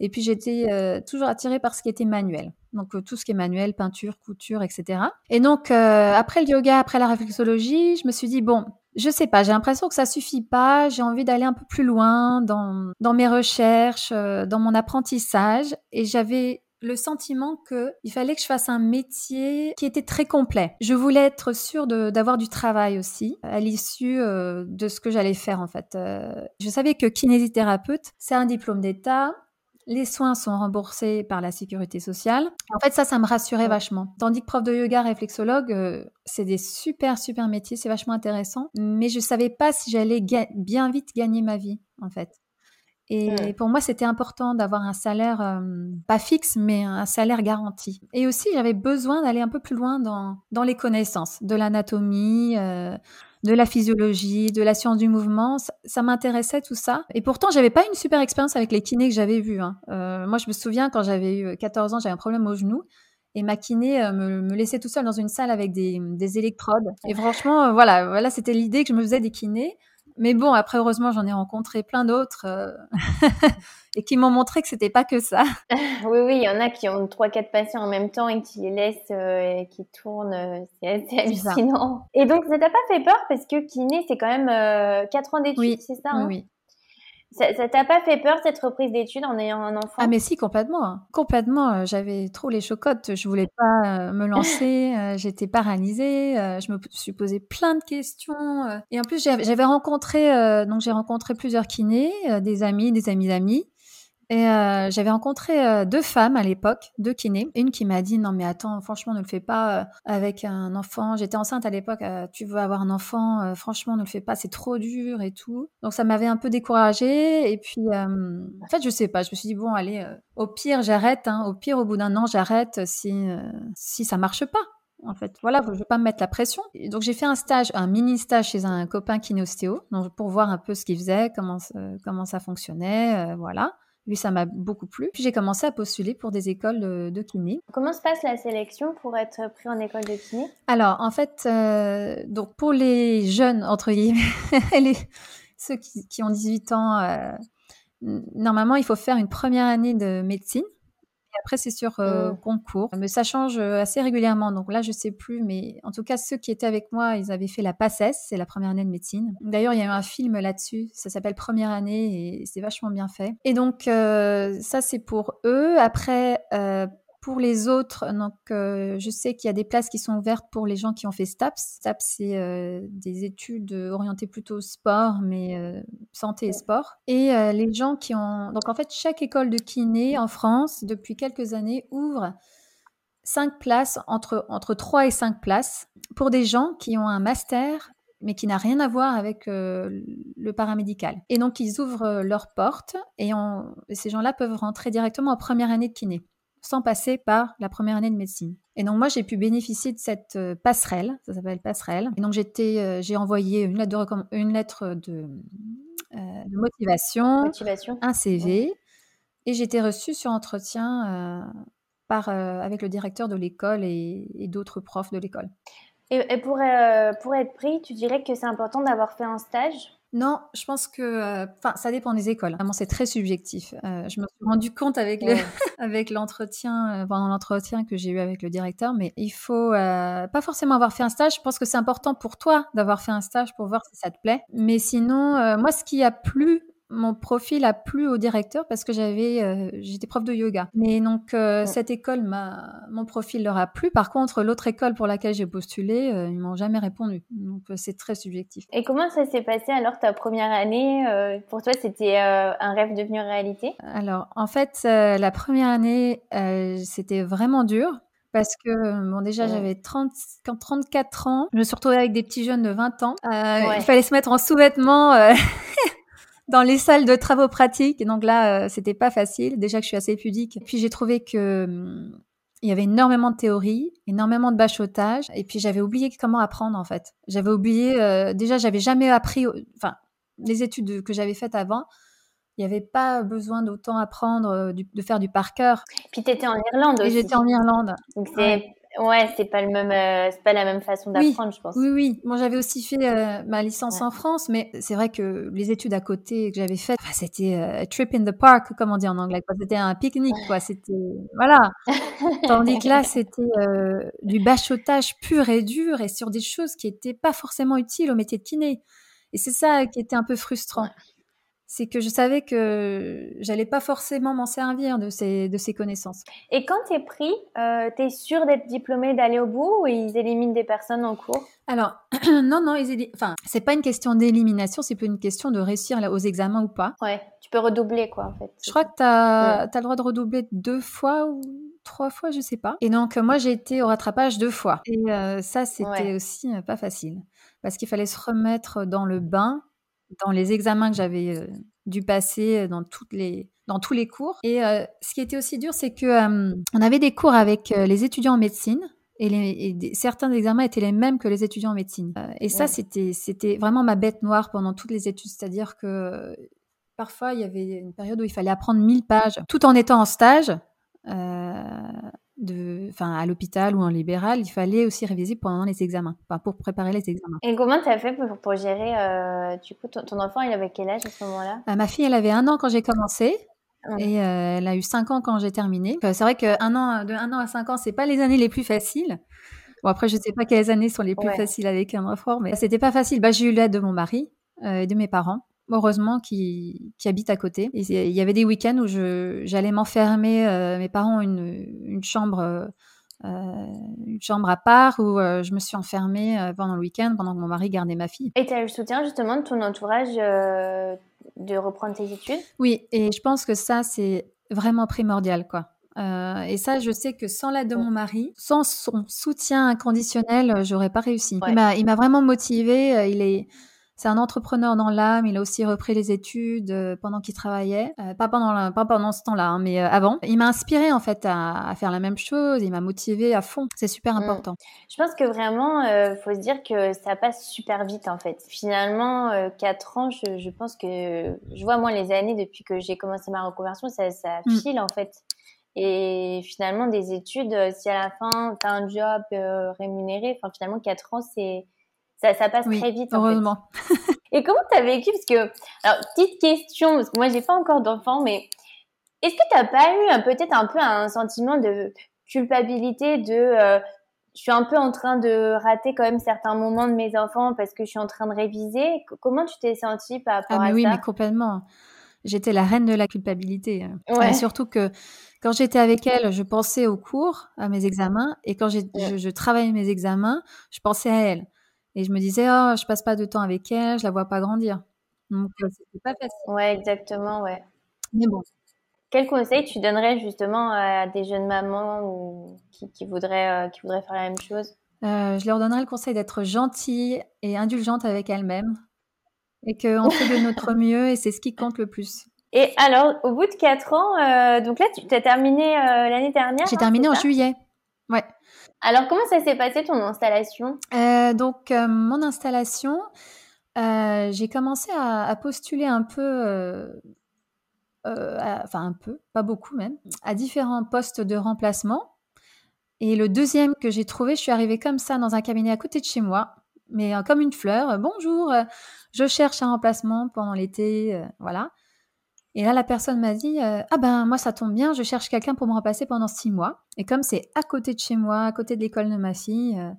Et puis j'étais euh, toujours attirée par ce qui était manuel. Donc euh, tout ce qui est manuel, peinture, couture, etc. Et donc après le yoga, après la réflexologie, je me suis dit bon, je sais pas, j'ai l'impression que ça suffit pas, j'ai envie d'aller un peu plus loin dans, dans mes recherches, dans mon apprentissage. Et j'avais le sentiment que il fallait que je fasse un métier qui était très complet. Je voulais être sûre d'avoir du travail aussi à l'issue euh, de ce que j'allais faire en fait. Euh, je savais que kinésithérapeute, c'est un diplôme d'État. Les soins sont remboursés par la sécurité sociale. En fait, ça, ça me rassurait vachement. Tandis que prof de yoga, réflexologue, euh, c'est des super, super métiers, c'est vachement intéressant. Mais je savais pas si j'allais bien vite gagner ma vie, en fait. Et pour moi, c'était important d'avoir un salaire, euh, pas fixe, mais un salaire garanti. Et aussi, j'avais besoin d'aller un peu plus loin dans, dans les connaissances de l'anatomie, euh, de la physiologie, de la science du mouvement. Ça, m'intéressait tout ça. Et pourtant, j'avais pas une super expérience avec les kinés que j'avais vus. Hein. Euh, moi, je me souviens quand j'avais eu 14 ans, j'avais un problème au genou. Et ma kiné euh, me, laissait tout seul dans une salle avec des, des électrodes. Et franchement, euh, voilà, voilà, c'était l'idée que je me faisais des kinés. Mais bon, après, heureusement, j'en ai rencontré plein d'autres euh, et qui m'ont montré que c'était pas que ça. oui, oui, il y en a qui ont trois, quatre patients en même temps et qui les laissent euh, et qui tournent. Euh, c'est assez hallucinant. Et donc, ça t'a pas fait peur? Parce que kiné, c'est quand même quatre ans d'études, oui, c'est ça hein? Oui, ça t'a pas fait peur cette reprise d'études en ayant un enfant? Ah mais si complètement, hein. complètement. Euh, j'avais trop les chocottes, je voulais pas euh, me lancer, euh, j'étais paralysée, je me suis posé plein de questions. et en plus j'avais rencontré, donc j'ai rencontré plusieurs kinés, des amis, des amis d'amis. Et euh, j'avais rencontré euh, deux femmes à l'époque, deux kinés. Une qui m'a dit non mais attends, franchement ne le fais pas euh, avec un enfant. J'étais enceinte à l'époque. tu veux avoir un enfant, franchement ne le fais pas, c'est trop dur et tout. Donc ça m'avait un peu découragée. Et puis en fait je sais pas, je me suis dit bon allez, au pire j'arrête. Hein. au pire au bout d'un an j'arrête si si ça marche pas en fait. Voilà, je ne veux pas me mettre la pression. Donc j'ai fait un stage, un mini stage chez un copain kinéostéo, donc pour voir un peu ce qu'il faisait, comment comment ça fonctionnait, voilà. Lui, ça m'a beaucoup plu. Puis j'ai commencé à postuler pour des écoles de, kiné. Comment se passe la sélection pour être pris en école de kiné? Alors, en fait, euh, donc pour les jeunes, entre guillemets, les, ceux qui, ont 18 ans, euh, normalement, il faut faire une première année de médecine après, c'est sur euh, mmh. concours. Mais ça change euh, assez régulièrement. Donc là, je sais plus. Mais en tout cas, ceux qui étaient avec moi, ils avaient fait la PACES, c'est la première année de médecine. D'ailleurs, il y a eu un film là-dessus. Ça s'appelle Première année et c'est vachement bien fait. Et donc, euh, ça, c'est pour eux. Après, pour les autres, donc, euh, je sais qu'il y a des places qui sont ouvertes pour les gens qui ont fait STAPS. STAPS, c'est euh, des études orientées plutôt sport, mais euh, santé et sport. Et les gens qui ont... Donc, en fait, chaque école de kiné en France, depuis quelques années, ouvre cinq places, entre, entre 3 et 5 places, pour des gens qui ont un master mais qui n'a rien à voir avec le paramédical. Et donc, ils ouvrent leurs portes et ces gens-là peuvent rentrer directement en première année de kiné sans passer par la première année de médecine. Et donc moi, j'ai pu bénéficier de cette euh, passerelle, ça s'appelle passerelle. Et donc j'étais, euh, j'ai envoyé une lettre de, une lettre de, euh, motivation, motivation, un CV, et j'étais reçue sur entretien par, avec le directeur de l'école et, d'autres profs de l'école. Et, pour, pour être pris, tu dirais que c'est important d'avoir fait un stage? Non, je pense que, euh, enfin, ça dépend des écoles. Vraiment, c'est très subjectif. Euh, je me suis rendu compte avec le, avec l'entretien, euh, pendant l'entretien que j'ai eu avec le directeur, mais il faut pas forcément avoir fait un stage. Je pense que c'est important pour toi d'avoir fait un stage pour voir si ça te plaît. Mais sinon, moi, ce qui a plu mon profil a plu au directeur parce que j'avais, euh, j'étais prof de yoga. Mais donc euh, cette école m'a, mon profil leur a plu. Par contre, l'autre école pour laquelle j'ai postulé, euh, ils m'ont jamais répondu. Donc c'est très subjectif. Et comment ça s'est passé alors ta première année Pour toi, c'était un rêve devenu réalité? Alors en fait, la première année, c'était vraiment dur. Parce que, bon, déjà, j'avais 30, 34 ans. Je me suis retrouvée avec des petits jeunes de 20 ans. Il fallait se mettre en sous-vêtements dans les salles de travaux pratiques. Donc là, euh, c'était pas facile. Déjà que je suis assez pudique. Puis j'ai trouvé que hum, il y avait énormément de théorie, énormément de bachotage, et puis j'avais oublié comment apprendre en fait. J'avais oublié, euh, déjà j'avais jamais appris, enfin les études que j'avais faites avant, il n'y avait pas besoin d'autant apprendre, euh, de faire du par cœur. Puis tu étais en Irlande aussi. J'étais en Irlande. Donc c'est Ouais, c'est pas le même, euh, c'est pas la même façon d'apprendre, je pense. Oui, oui. Moi, j'avais aussi fait euh, ma licence en France, mais c'est vrai que les études à côté que j'avais faites, c'était euh, a trip in the park, comme on dit en anglais. C'était un pique-nique, quoi. C'était voilà. Tandis que là, c'était du bachotage pur et dur et sur des choses qui étaient pas forcément utiles au métier de kiné. Et c'est ça qui était un peu frustrant c'est que je savais que j'allais pas forcément m'en servir de ces, de ces connaissances. Et quand tu es pris, euh, tu es sûr d'être diplômé, d'aller au bout ou ils éliminent des personnes en cours? Alors, non, non, ils enfin, c'est pas une question d'élimination, c'est plus une question de réussir aux examens ou pas. Ouais, tu peux redoubler quoi en fait. Je crois que tu as, le droit de redoubler deux fois ou trois fois, je sais pas. Et donc, moi, j'ai été au rattrapage deux fois. Et euh, ça, c'était aussi euh, pas facile parce qu'il fallait se remettre dans le bain dans les examens que j'avais euh, dû passer euh, dans toutes les dans tous les cours. Et euh, ce qui était aussi dur, c'est que on avait des cours avec les étudiants en médecine. Et, les, certains examens étaient les mêmes que les étudiants en médecine. et ça, c'était, c'était vraiment ma bête noire pendant toutes les études. C'est-à-dire que parfois, il y avait une période où il fallait apprendre 1000 pages tout en étant en stage de, enfin, à l'hôpital ou en libéral, il fallait aussi réviser pendant les examens, enfin, pour préparer les examens. Et comment tu as fait pour, pour gérer, euh, du coup, ton, enfant, il avait quel âge à ce moment-là? Bah, Ma fille, elle avait un an quand j'ai commencé. Et euh, elle a eu cinq ans quand j'ai terminé. c'est vrai que un an, de un an à cinq ans, c'est pas les années les plus faciles. Bon, après, je sais pas quelles années sont les plus faciles avec un enfant, mais c'était pas facile. Bah, j'ai eu l'aide de mon mari euh, et de mes parents heureusement, qui, qui habitent à côté. il y avait des week-ends où j'allais m'enfermer. Euh, mes parents ont une, une chambre. Euh, une chambre à part où euh, je me suis enfermée pendant le week-end pendant que mon mari gardait ma fille. Et tu as eu le soutien justement de ton entourage de reprendre tes études? Oui, et je pense que ça, c'est vraiment primordial. quoi. et ça, je sais que sans l'aide de mon mari, sans son soutien inconditionnel, j'aurais pas réussi. Il m'a vraiment motivée. Il est, c'est un entrepreneur dans l'âme. Il a aussi repris les études euh, pendant qu'il travaillait. Euh, pas, pendant pas pendant ce temps-là, hein, mais euh, avant. Il m'a inspiré en fait à, faire la même chose. Il m'a motivé à fond. C'est super mm. important. Je pense que vraiment, il faut se dire que ça passe super vite en fait. Finalement, 4 ans, je, pense que je vois moi les années depuis que j'ai commencé ma reconversion, ça, ça mm. file en fait. Et finalement, des études, si à la fin, tu as un job rémunéré, enfin finalement, 4 ans, c'est ça, passe très vite. heureusement. Et comment tu as vécu? Parce que, alors, petite question, parce que moi, j'ai pas encore d'enfant, mais est-ce que tu n'as pas eu peut-être un peu un sentiment de culpabilité de euh, je suis un peu en train de rater quand même certains moments de mes enfants parce que je suis en train de réviser? Comment tu t'es sentie par rapport ah, mais à oui, ça? Oui, mais complètement. J'étais la reine de la culpabilité. Ouais. surtout que quand j'étais avec elle, je pensais aux cours, à mes examens, et quand je, je, travaillais mes examens, je pensais à elle. Et je me disais, oh, je passe pas de temps avec elle, je la vois pas grandir. Donc, euh, c'était pas facile. Ouais, exactement, ouais. Mais bon. Quel conseil tu donnerais justement à des jeunes mamans ou qui, voudraient, euh, qui voudraient faire la même chose? Euh, Je leur donnerais le conseil d'être gentille et indulgente avec elles-mêmes et qu'on fait de notre mieux et c'est ce qui compte le plus. Et alors, au bout de 4 ans, donc là, tu as terminé l'année dernière J'ai hein, terminé en juillet. Ouais. Alors, comment ça s'est passé ton installation? Euh, Donc, euh, mon installation, euh, j'ai commencé à, postuler un peu, enfin un peu, pas beaucoup même, à différents postes de remplacement. Et le deuxième que j'ai trouvé, je suis arrivée comme ça dans un cabinet à côté de chez moi, mais comme une fleur. Bonjour, je cherche un remplacement pendant l'été, voilà. Et là, la personne m'a dit euh, Ah ben, moi, ça tombe bien, je cherche quelqu'un pour me remplacer pendant six mois. Et comme c'est à côté de chez moi, à côté de l'école de ma fille, euh,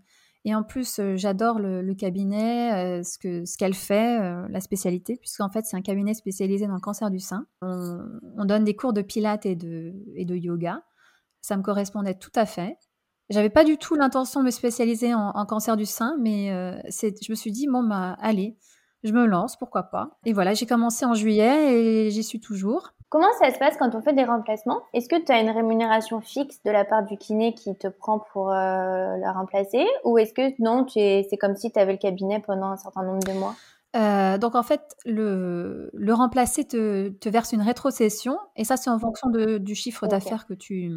et en plus, euh, j'adore le, cabinet, ce que ce qu'elle fait, la spécialité, puisqu'en fait, c'est un cabinet spécialisé dans le cancer du sein. On, donne des cours de pilates et de, et de yoga. Ça me correspondait tout à fait. J'avais pas du tout l'intention de me spécialiser en, en, cancer du sein, mais je me suis dit Bon, bah, allez je me lance, pourquoi pas. Et voilà, j'ai commencé en juillet et j'y suis toujours. Comment ça se passe quand on fait des remplacements? Est-ce que tu as une rémunération fixe de la part du kiné qui te prend pour euh, la remplacer? Ou est-ce que non, c'est comme si tu avais le cabinet pendant un certain nombre de mois? Euh, donc en fait, le, le remplacer te, te, verse une rétrocession et ça c'est en fonction de, du chiffre d'affaires que tu,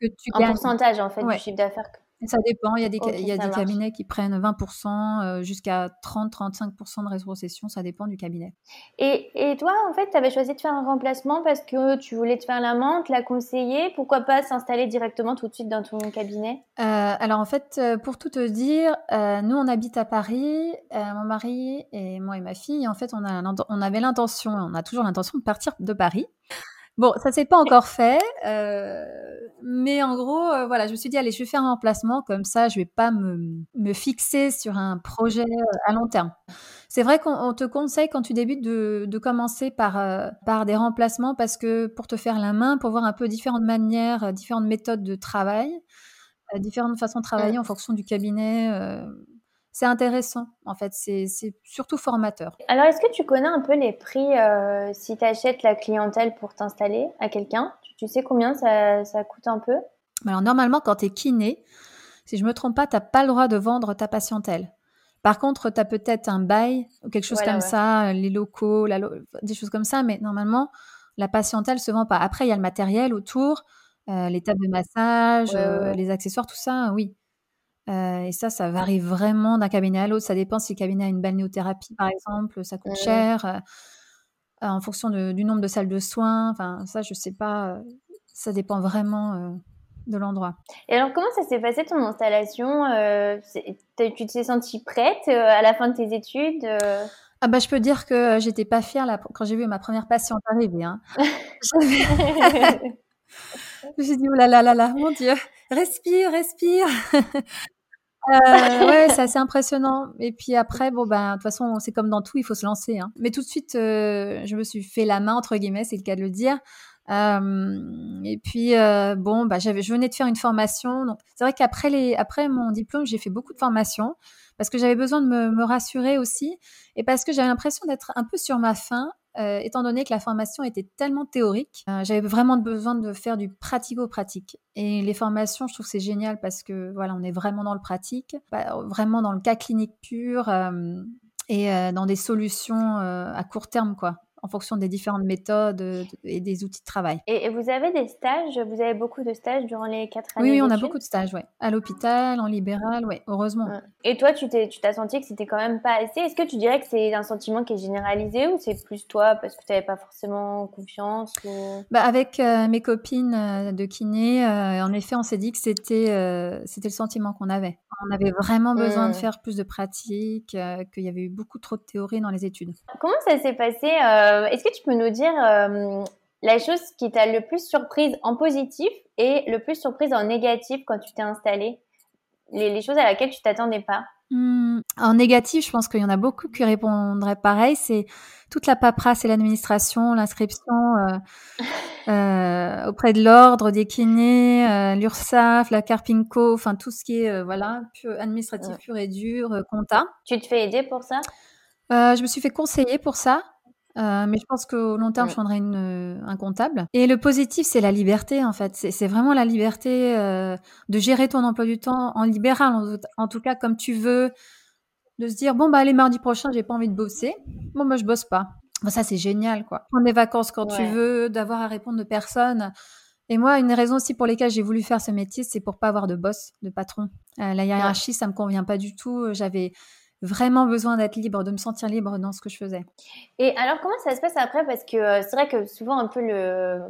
que tu En pourcentage en fait du chiffre d'affaires ça dépend. Il y a des, il y a des cabinets qui prennent 20% euh, jusqu'à 30-35% de rétrocession. Ça dépend du cabinet. Et, et toi, en fait, tu avais choisi de faire un remplacement parce que tu voulais te faire la main, te la conseiller. Pourquoi pas s'installer directement tout de suite dans ton cabinet? Euh, Alors, en fait, euh, pour tout te dire, nous, on habite à Paris. mon mari et moi et ma fille, en fait, on, a, on avait l'intention, on a toujours l'intention de partir de Paris. Bon, ça s'est pas encore fait, euh, mais en gros, euh, voilà, je me suis dit: «Allez, je vais faire un remplacement comme ça, je vais pas me me fixer sur un projet, heu, à long terme». C'est vrai qu'on te conseille quand tu débutes de de commencer par, par des remplacements parce que pour te faire la main, pour voir un peu différentes manières, différentes méthodes de travail, différentes façons de travailler en fonction du cabinet, c'est intéressant en fait, c'est surtout formateur. Alors, est-ce que tu connais un peu les prix, heu, si tu achètes la clientèle pour t'installer à quelqu'un? Tu tu sais combien ça ça coûte un peu? Alors normalement, quand tu es kiné, si je me trompe pas, tu as pas le droit de vendre ta patientèle. Par contre, tu as peut-être un bail ou quelque chose Voilà, comme ouais. ça, euh, les locaux, la lo des choses comme ça, mais normalement, la patientèle se vend pas. Après, il y a le matériel autour, heu, les tables de massage, Ouais, ouais, heu, ouais. les accessoires, tout ça, oui. Heu et ça, ça varie vraiment d'un cabinet à l'autre. Ça dépend si le cabinet a une balnéothérapie, par exemple, ça coûte Mmh. cher, heu, en fonction de du nombre de salles de soins. Enfin, ça, je sais pas, heu, ça dépend vraiment, de l'endroit. Et alors, comment ça s'est passé ton installation? Tu t'es sentie prête, à la fin de tes études? Ah bah, je peux dire que, j'étais pas fière là, quand j'ai vu ma première patiente arriver, hein. J'avais je me suis dit: «Oh là là là là, mon Dieu, respire, respire». Heu, ouais, c'est assez impressionnant et puis après, bon, ben, de toute façon, c'est comme dans tout, il faut se lancer, hein. Mais tout de suite, heu, je me suis «fait la main» entre guillemets, c'est le cas de le dire. Hem et puis, heu, bon, bah, j'avais je venais de faire une formation, donc c'est vrai qu'après les après mon diplôme, j'ai fait beaucoup de formations parce que j'avais besoin de me me rassurer aussi et parce que j'avais l'impression d'être un peu sur ma faim, heu, étant donné que la formation était tellement théorique. Heu, j'avais vraiment besoin de faire du pratico-pratique et les formations, je trouve c'est génial parce que, voilà, on est vraiment dans le pratique, vraiment dans le cas clinique pur, hem et dans des solutions, à court terme, quoi, en fonction des différentes méthodes, heu, et des outils de travail. Et et vous avez des stages? Vous avez beaucoup de stages durant les 4 Oui, années oui, on a beaucoup de stages, ouais. À l'hôpital, en libéral, ouais, heureusement. Ouais. Et toi, tu t'es tu t'as senti que c'était quand même pas assez? Est-ce que tu dirais que c'est un sentiment qui est généralisé ou c'est plus toi parce que tu avais pas forcément confiance ou? Bah, avec, heu, mes copines, heu, de kiné, en effet, on s'est dit que c'était, c'était le sentiment qu'on avait. On avait vraiment besoin de Mmh. faire plus de pratique, heu, qu'il y avait eu beaucoup trop de théorie dans les études. Comment ça s'est passé, heu, est-ce que tu peux nous dire, hem, la chose qui t'a le plus surprise en positif et le plus surprise en négatif quand tu t'es installée? Les les choses à laquelles tu t'attendais pas? Mmh, en négatif, je pense qu'il y en a beaucoup qui répondraient pareil, c'est toute la paperasse et l'administration, l'inscription, heu, auprès de l'ordre, des kinés, l'URSSAF, la Carpinco, enfin tout ce qui est, voilà, pur administratif Ouais. pur et dur, compta. Tu te fais aider pour ça? Je me suis fait conseiller pour ça, heu, mais je pense qu'au long terme, je prendrai une, heu, un comptable et le positif, c'est la liberté, en fait. C'est vraiment la liberté, heu, de gérer ton emploi du temps en libéral, en tout en tout cas comme tu veux, de se dire: «Bon, bah, allez, mardi prochain, j'ai pas envie de bosser. Bon, bah, je bosse pas». Bah, ça, c'est génial, quoi. Prendre des vacances quand tu Ouais. veux, d'avoir à répondre de personne et moi, une raison aussi pour lesquelles j'ai voulu faire ce métier, c'est pour pas avoir de boss, de patron. La Ouais. hiérarchie, ça me convient pas du tout, j'avais vraiment besoin d'être libre, de me sentir libre dans ce que je faisais. Et alors, comment ça se passe après? Parce que, heu, c'est vrai que souvent un peu le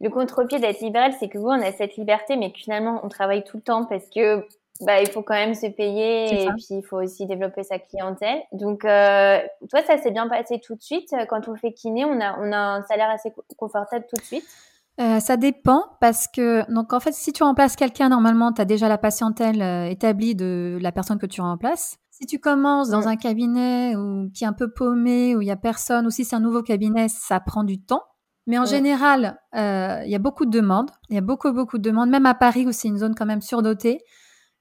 le contre-pied d'être libéral, c'est que oui, on a cette liberté, mais que finalement, on travaille tout le temps parce que, bah, il faut quand même se payer et puis il faut aussi développer sa clientèle. Donc, heu, toi, ça s'est bien passé tout de suite? Quand on fait kiné, on a on a un salaire assez co confortable tout de suite? Heu, ça dépend parce que donc en fait, si tu remplaces quelqu'un, normalement, tu as déjà la patientèle, heu, établie de la personne que tu remplaces. Si tu commences dans un cabinet où qui est un peu paumé, où il y a personne ou si c'est un nouveau cabinet, ça prend du temps. Mais en général, heu, il y a beaucoup de demandes. Il y a beaucoup, beaucoup de demandes. Même à Paris où c'est une zone quand même surdotée,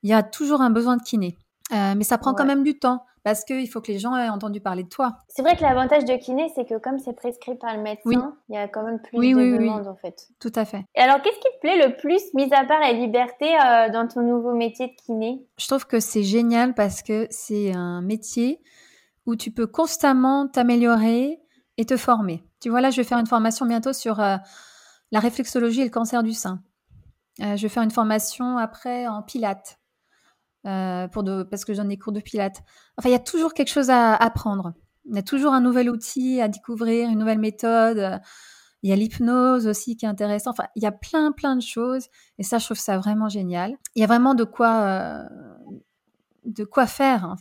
il y a toujours un besoin de kiné. Heu, mais ça prend quand même du temps parce qu'il faut que les gens aient entendu parler de toi. C'est vrai que l'avantage de kiné, c'est que comme c'est prescrit par le Oui. médecin, il y a quand même plus Oui, de oui, oui, oui. demandes, en fait. Tout à fait. Et alors, qu'est-ce qui te plaît le plus, mis à part la liberté, heu, dans ton nouveau métier de kiné? Je trouve que c'est génial parce que c'est un métier où tu peux constamment t'améliorer et te former. Tu vois, là, je vais faire une formation bientôt sur, heu, la réflexologie et le cancer du sein. Heu, je vais faire une formation après en pilates, pour de parce que je donne des cours de pilates. Enfin, il y a toujours quelque chose à apprendre. Il y a toujours un nouvel outil à découvrir, une nouvelle méthode, il y a l'hypnose aussi qui est intéressant. Enfin, il y a plein, plein de choses et ça, je trouve ça vraiment génial. Il y a vraiment de quoi, heu, de quoi faire, hein.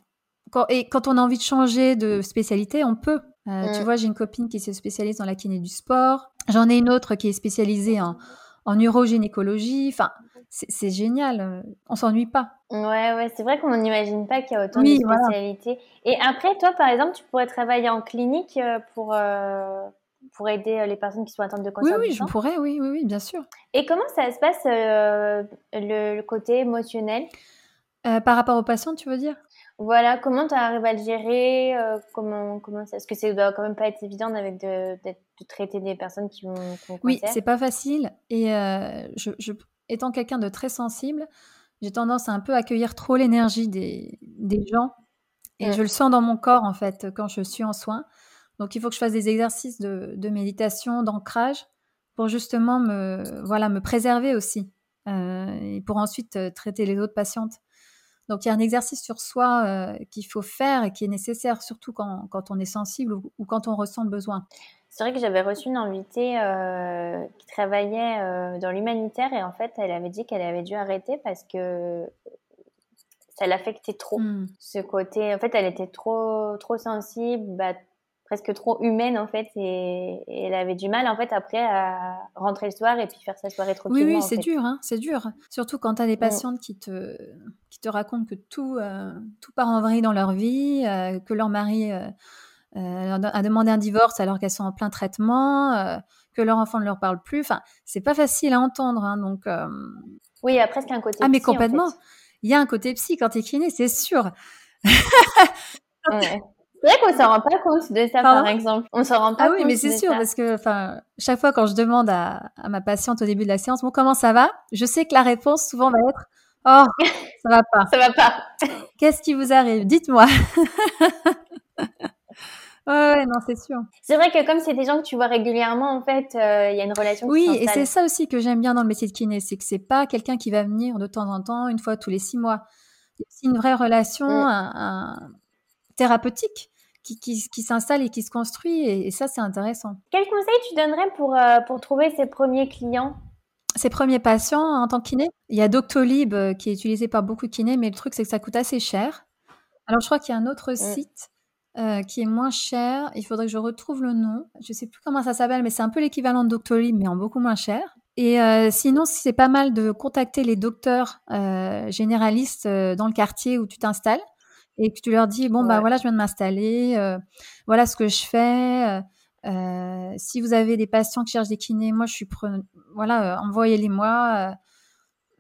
Quand et quand on a envie de changer de spécialité, on peut. Heu, tu Mmh. vois, j'ai une copine qui se spécialise dans la kiné du sport. J'en ai une autre qui est spécialisée en, en. Enfin, c'est génial. On s'ennuie pas. Ouais, ouais, c'est vrai qu'on n'imagine pas qu'il y a autant de spécialités. Et après, toi, par exemple, tu pourrais travailler en clinique euh, pour, euh, pour aider les personnes qui sont atteintes de cancer Oui, oui, je pourrais, oui, oui, oui, bien sûr. Et comment ça se passe le, côté émotionnel? Par rapport aux patients, tu veux dire? Voilà, comment tu arrives à le gérer euh, comment, comment Est-ce que ça doit quand même pas être évident avec de, de, traiter des personnes qui ont, qui ont Oui, c'est pas facile. Et euh, je, je, étant quelqu'un de très sensible, j'ai tendance à un peu accueillir trop l'énergie des, des, gens. Et je le sens dans mon corps, en fait, quand je suis en soins. Donc, il faut que je fasse des exercices de, de méditation, d'ancrage, pour justement me, voilà, me préserver aussi. Euh, et pour ensuite traiter les autres patientes. Donc il y a un exercice sur soi euh, qu'il faut faire et qui est nécessaire, surtout quand, quand on est sensible ou, quand on ressent le besoin. C'est vrai que j'avais reçu une invitée euh, qui travaillait euh, dans l'humanitaire et en fait elle avait dit qu'elle avait dû arrêter parce que ça l'affectait trop. Hmm. Ce côté, en fait elle était trop, trop sensible, bah, presque trop humaine en fait et, elle avait du mal en fait après à rentrer le soir et puis faire sa soirée tranquillement. Oui, oui, c'est dur, hein, c'est dur. Surtout quand tu as des mm. patientes qui te qui te racontent que tout euh, tout part en vrille dans leur vie, que leur mari euh, a demandé un divorce alors qu'elles sont en plein traitement, que leur enfant ne leur parle plus. Enfin, c'est pas facile à entendre, hein, donc. Oui, il y a presque un côté. Ah mais complètement. Il y a un côté psy quand tu es kiné, c'est sûr. ouais. C'est vrai qu'on s'en rend pas compte de ça, par exemple. On s'en rend pas compte. Ah oui, mais c'est sûr, parce que, enfin, chaque fois quand je demande à, à, ma patiente au début de la séance, bon, comment ça va? Je sais que la réponse souvent va être, oh, ça va pas. ça va pas. Qu'est-ce qui vous arrive? Dites-moi. Ouais, non, c'est sûr. C'est vrai que comme c'est des gens que tu vois régulièrement, en fait, euh, il y a une relation. Oui, et c'est ça aussi que j'aime bien dans le métier de kiné, c'est que c'est pas quelqu'un qui va venir de temps en temps, une fois tous les six mois. C'est une vraie relation, mm. un, un, thérapeutique qui, qui, s'installe et qui se construit. Et, ça, c'est intéressant. Quel conseil tu donnerais pour, euh, pour trouver ses premiers clients? Ses premiers patients en tant que kiné? Il y a Doctolib euh, qui est utilisé par beaucoup de kinés, mais le truc, c'est que ça coûte assez cher. Alors, je crois qu'il y a un autre mm. site euh, qui est moins cher. Il faudrait que je retrouve le nom. Je ne sais plus comment ça s'appelle, mais c'est un peu l'équivalent de Doctolib, mais en beaucoup moins cher. Et sinon, c'est pas mal de contacter les docteurs généralistes dans le quartier où tu t'installes et que tu leur dis bon bah voilà je viens de m'installer, euh, voilà ce que je fais. Euh, euh, si vous avez des patients qui cherchent des kinés, moi je suis preneuse. Voilà, envoyez-les moi.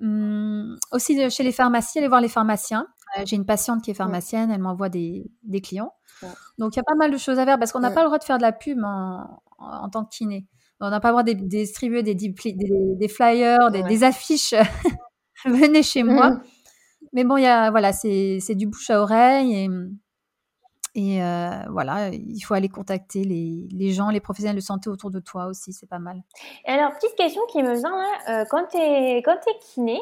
Hum, aussi chez les pharmacies, allez voir les pharmaciens. J'ai une patiente qui est pharmacienne, elle m'envoie des, des, clients. Donc il y a pas mal de choses à faire parce qu'on n'a pas le droit de faire de la pub en, en, tant que kiné. On n'a pas le droit de distribuer des, des, flyers, des, affiches. Venez chez moi. Mmh. Mais bon, il y a, voilà, c'est du bouche à oreille et, et euh, voilà, il faut aller contacter les, les, gens, les professionnels de santé autour de toi aussi, c'est pas mal. Et alors, petite question qui me vient là, euh, quand tu es, es, kiné,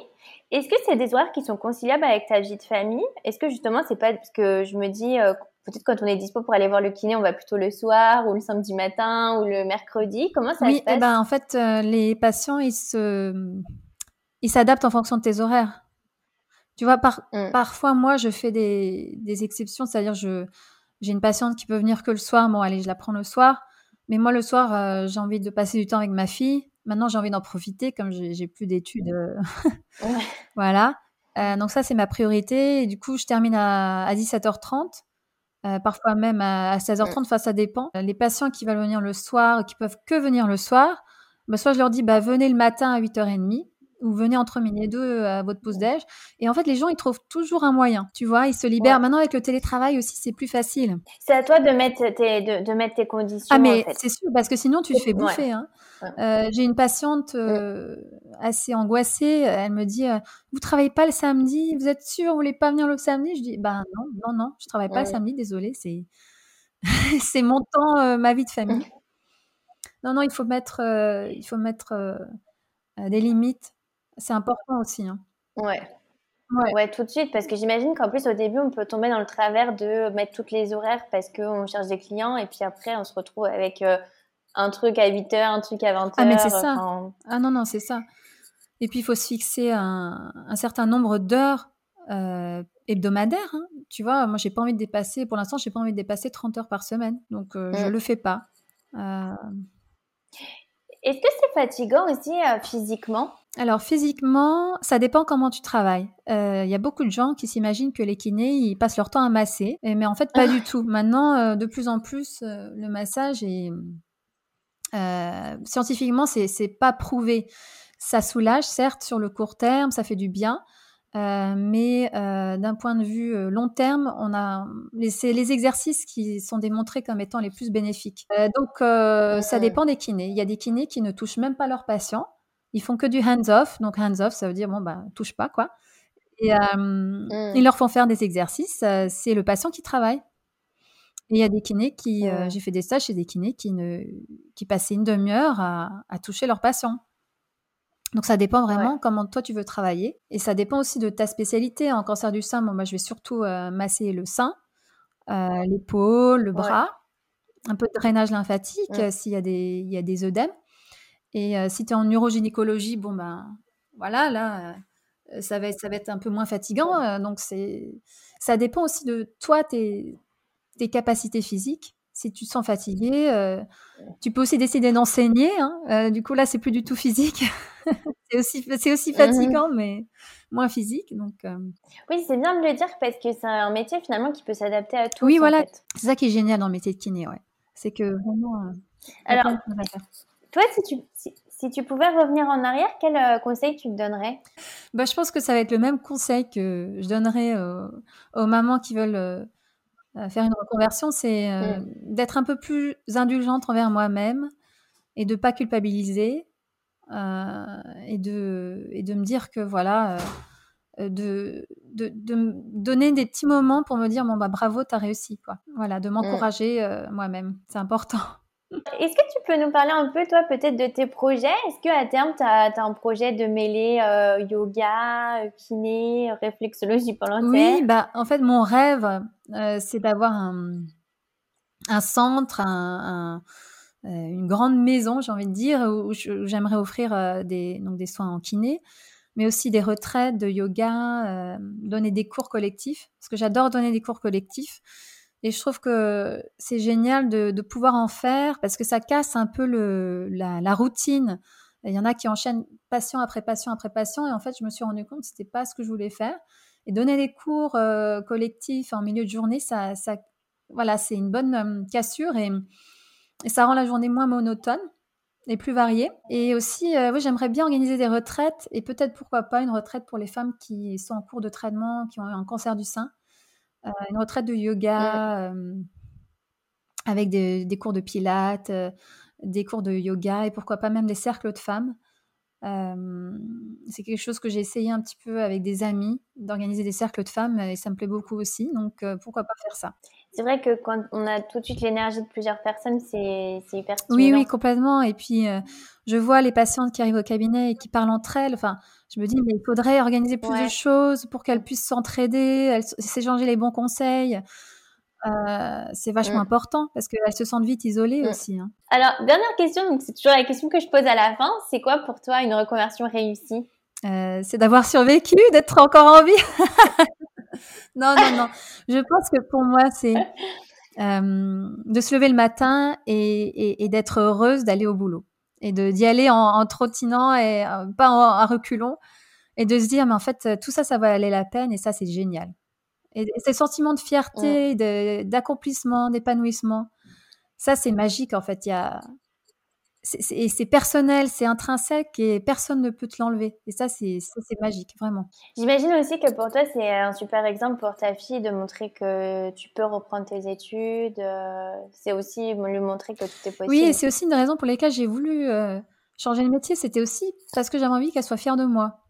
est-ce que c'est des horaires qui sont conciliables avec ta vie de famille? Est-ce que justement, c'est pas parce que je me dis, euh, peut-être quand on est dispo pour aller voir le kiné, on va plutôt le soir ou le samedi matin ou le mercredi Comment ça se passe eh ben, en fait, les patients, ils se, ils s'adaptent en fonction de tes horaires. Tu vois, par, mmh. parfois, moi, je fais des, des exceptions, c'est-à-dire, je, j'ai une patiente qui peut venir que le soir. Bon, allez, je la prends le soir. Mais moi, le soir, euh, j'ai envie de passer du temps avec ma fille. Maintenant, j'ai envie d'en profiter, comme j'ai, plus d'études. Euh, voilà. Euh, donc ça, c'est ma priorité. Et du coup, je termine à, à 17h30. parfois même à, 16h30, mmh. enfin ça dépend. Les patients qui veulent venir le soir, qui peuvent que venir le soir, bah, soit je leur dis bah, venez le matin à 8h30, ou venez entre midi et deux euh, à votre pause déj. Et en fait, les gens, ils trouvent toujours un moyen. Tu vois, ils se libèrent. Maintenant, avec le télétravail aussi, c'est plus facile. C'est à toi de mettre tes, de, mettre tes conditions. Ah, mais c'est sûr, parce que sinon, tu te fais bouffer. Hein. Euh, j'ai une patiente euh, assez angoissée. Elle me dit Vous travaillez pas le samedi? Vous êtes sûr Vous voulez pas venir le samedi Je dis Ben non, non, non, je travaille pas le samedi, désolée. C'est, c'est mon temps, ma vie de famille. non, non, il faut mettre, il faut mettre des limites c'est important aussi, hein. Ouais. Ouais. tout de suite, parce que j'imagine qu'en plus, au début, on peut tomber dans le travers de mettre toutes les horaires parce qu'on cherche des clients et puis après, on se retrouve avec euh, un truc à 8 heures, un truc à 20 heures. Ah, mais c'est ça. Ah non, non, c'est ça. Et puis, il faut se fixer un, certain nombre d'heures euh, hebdomadaires. Hein. Tu vois, moi, j'ai pas envie de dépasser, pour l'instant, j'ai pas envie de dépasser 30 heures par semaine. Donc, euh, je mm. le fais pas. Est-ce que c'est fatigant aussi physiquement? Alors physiquement, ça dépend comment tu travailles. Il y a beaucoup de gens qui s'imaginent que les kinés, ils passent leur temps à masser, mais en fait pas ah. du tout. Maintenant, de plus en plus, le massage est scientifiquement, c'est pas prouvé. Ça soulage, certes, sur le court terme, ça fait du bien, euh, mais euh, d'un point de vue euh, long terme, on a c'est les exercices qui sont démontrés comme étant les plus bénéfiques. donc ça dépend des kinés. Il y a des kinés qui ne touchent même pas leurs patients. Ils font que du hands off. Donc hands off, ça veut dire bon bah touche pas quoi. Et mmh. ils leur font faire des exercices. c'est le patient qui travaille. Et il y a des kinés qui, j'ai fait des stages chez des kinés qui ne, qui passaient une demi-heure à, à toucher leurs patients. Donc ça dépend vraiment comment toi tu veux travailler. Et ça dépend aussi de ta spécialité. En cancer du sein, moi je vais surtout euh, masser le sein, euh, l'épaule, le bras, un peu de drainage lymphatique mmh. s'il y, a des, y a des œdèmes. Et euh, si tu es en neurogynécologie, bon ben voilà, là, ça, va être, ça va être un peu moins fatigant. donc c'est ça dépend aussi de toi, tes, tes capacités physiques si tu te sens fatigué, euh, tu peux aussi décider d'enseigner. Hein. Euh, du coup, là, c'est plus du tout physique. c'est aussi, c'est aussi mmh fatigant, mais moins physique. Donc, euh. Oui, c'est bien de le dire parce que c'est un métier finalement qui peut s'adapter à tout. Oui, voilà. C'est ça qui est génial dans le métier de kiné. Ouais. C'est que vraiment. Alors, toi, si tu, si, tu pouvais revenir en arrière, quel conseil tu te donnerais? Bah, Je pense que ça va être le même conseil que je donnerais aux mamans qui veulent euh, faire une reconversion, c'est euh, mm. d'être un peu plus indulgente envers moi-même et de pas culpabiliser euh, et, de, et de me dire que voilà, de, de, de, me donner des petits moments pour me dire bon bah bravo, t'as réussi quoi. Voilà, de m'encourager moi-même, c'est important. Est-ce que tu peux nous parler un peu, toi, peut-être de tes projets? Est-ce qu'à terme, tu as, un projet de mêler euh, yoga, kiné, réflexologie pendant Oui, bah, en fait, mon rêve, euh, c'est d'avoir un, un, centre, un, euh, une grande maison, j'ai envie de dire, où, j'aimerais offrir des, donc des soins en kiné, mais aussi des retraites de yoga, donner des cours collectifs, parce que j'adore donner des cours collectifs. Et je trouve que c'est génial de, pouvoir en faire parce que ça casse un peu la, routine. Il y en a qui enchaînent patient après patient après patient et en fait, je me suis rendu compte que c'était pas ce que je voulais faire. Et donner des cours euh, collectifs en milieu de journée, ça, voilà, c'est une bonne euh, cassure et, ça rend la journée moins monotone et plus variée. Et aussi, euh, oui, j'aimerais bien organiser des retraites et peut-être pourquoi pas une retraite pour les femmes qui sont en cours de traitement, qui ont un cancer du sein euh, une retraite de yoga euh, avec des, cours de pilates, euh, des cours de yoga et pourquoi pas même des cercles de femmes. C'est quelque chose que j'ai essayé un petit peu avec des amis, d'organiser des cercles de femmes et ça me plaît beaucoup aussi. Donc pourquoi pas faire ça C'est vrai que quand on a tout de suite l'énergie de plusieurs personnes, c'est hyper stimulant. Oui, oui, complètement. Et puis je vois les patientes qui arrivent au cabinet et qui parlent entre elles. Enfin, je me dis, mais il faudrait organiser plus de choses pour qu'elles puissent s'entraider, s'échanger les bons conseils. Euh, c'est vachement mmh. important parce qu'elles se sentent vite isolées mmh. aussi. Hein. Alors, dernière question, c'est toujours la question que je pose à la fin. C'est quoi pour toi une reconversion réussie? Euh, C'est d'avoir survécu, d'être encore en vie? non, non, non. Je pense que pour moi, c'est euh, de se lever le matin et d'être heureuse d'aller au boulot et d'y aller en, trottinant et pas en, reculons et de se dire mais en fait tout ça ça va aller la peine et ça c'est génial et, ce sentiment de fierté d'accomplissement d'épanouissement ça c'est magique en fait il y a c'est personnel, c'est intrinsèque et personne ne peut te l'enlever. Et ça, c'est magique, vraiment. J'imagine aussi que pour toi, c'est un super exemple pour ta fille de montrer que tu peux reprendre tes études. Euh, c'est aussi lui montrer que tout est possible. Oui, et c'est aussi une raison pour laquelle j'ai voulu euh, changer de métier. C'était aussi parce que j'avais envie qu'elle soit fière de moi.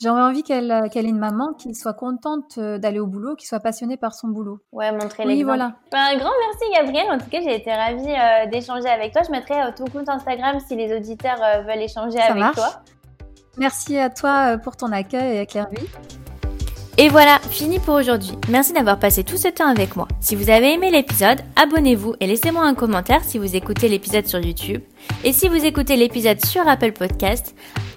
J'aurais envie qu'elle euh, qu'elle ait une maman qui soit contente euh, d'aller au boulot, qui soit passionnée par son boulot. Ouais, montrer l'exemple. Oui, voilà. Ben, un grand merci Gabrielle. En tout cas, j'ai été ravie euh, d'échanger avec toi. Je mettrai ton compte Instagram si les auditeurs veulent échanger avec toi. Merci à toi pour ton accueil Clairvy. Et voilà, fini pour aujourd'hui. Merci d'avoir passé tout ce temps avec moi. Si vous avez aimé l'épisode, abonnez-vous et laissez-moi un commentaire si vous écoutez l'épisode sur YouTube. Et si vous écoutez l'épisode sur Apple Podcast,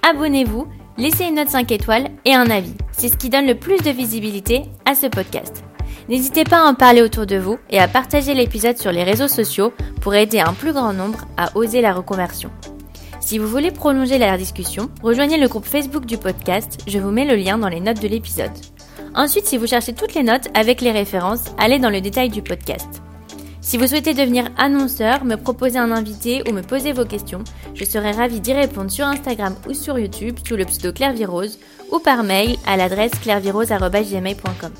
abonnez-vous laissez une note 5 étoiles et un avis. C'est ce qui donne le plus de visibilité à ce podcast. N'hésitez pas à en parler autour de vous et à partager l'épisode sur les réseaux sociaux pour aider un plus grand nombre à oser la reconversion. Si vous voulez prolonger la discussion, rejoignez le groupe Facebook du podcast, je vous mets le lien dans les notes de l'épisode. Ensuite, si vous cherchez toutes les notes avec les références, allez dans le détail du podcast. Si vous souhaitez devenir annonceur, me proposer un invité ou me poser vos questions, je serai ravie d'y répondre sur Instagram ou sur YouTube sous le pseudo Claire ou par mail à l'adresse clairvirose.gmail.com.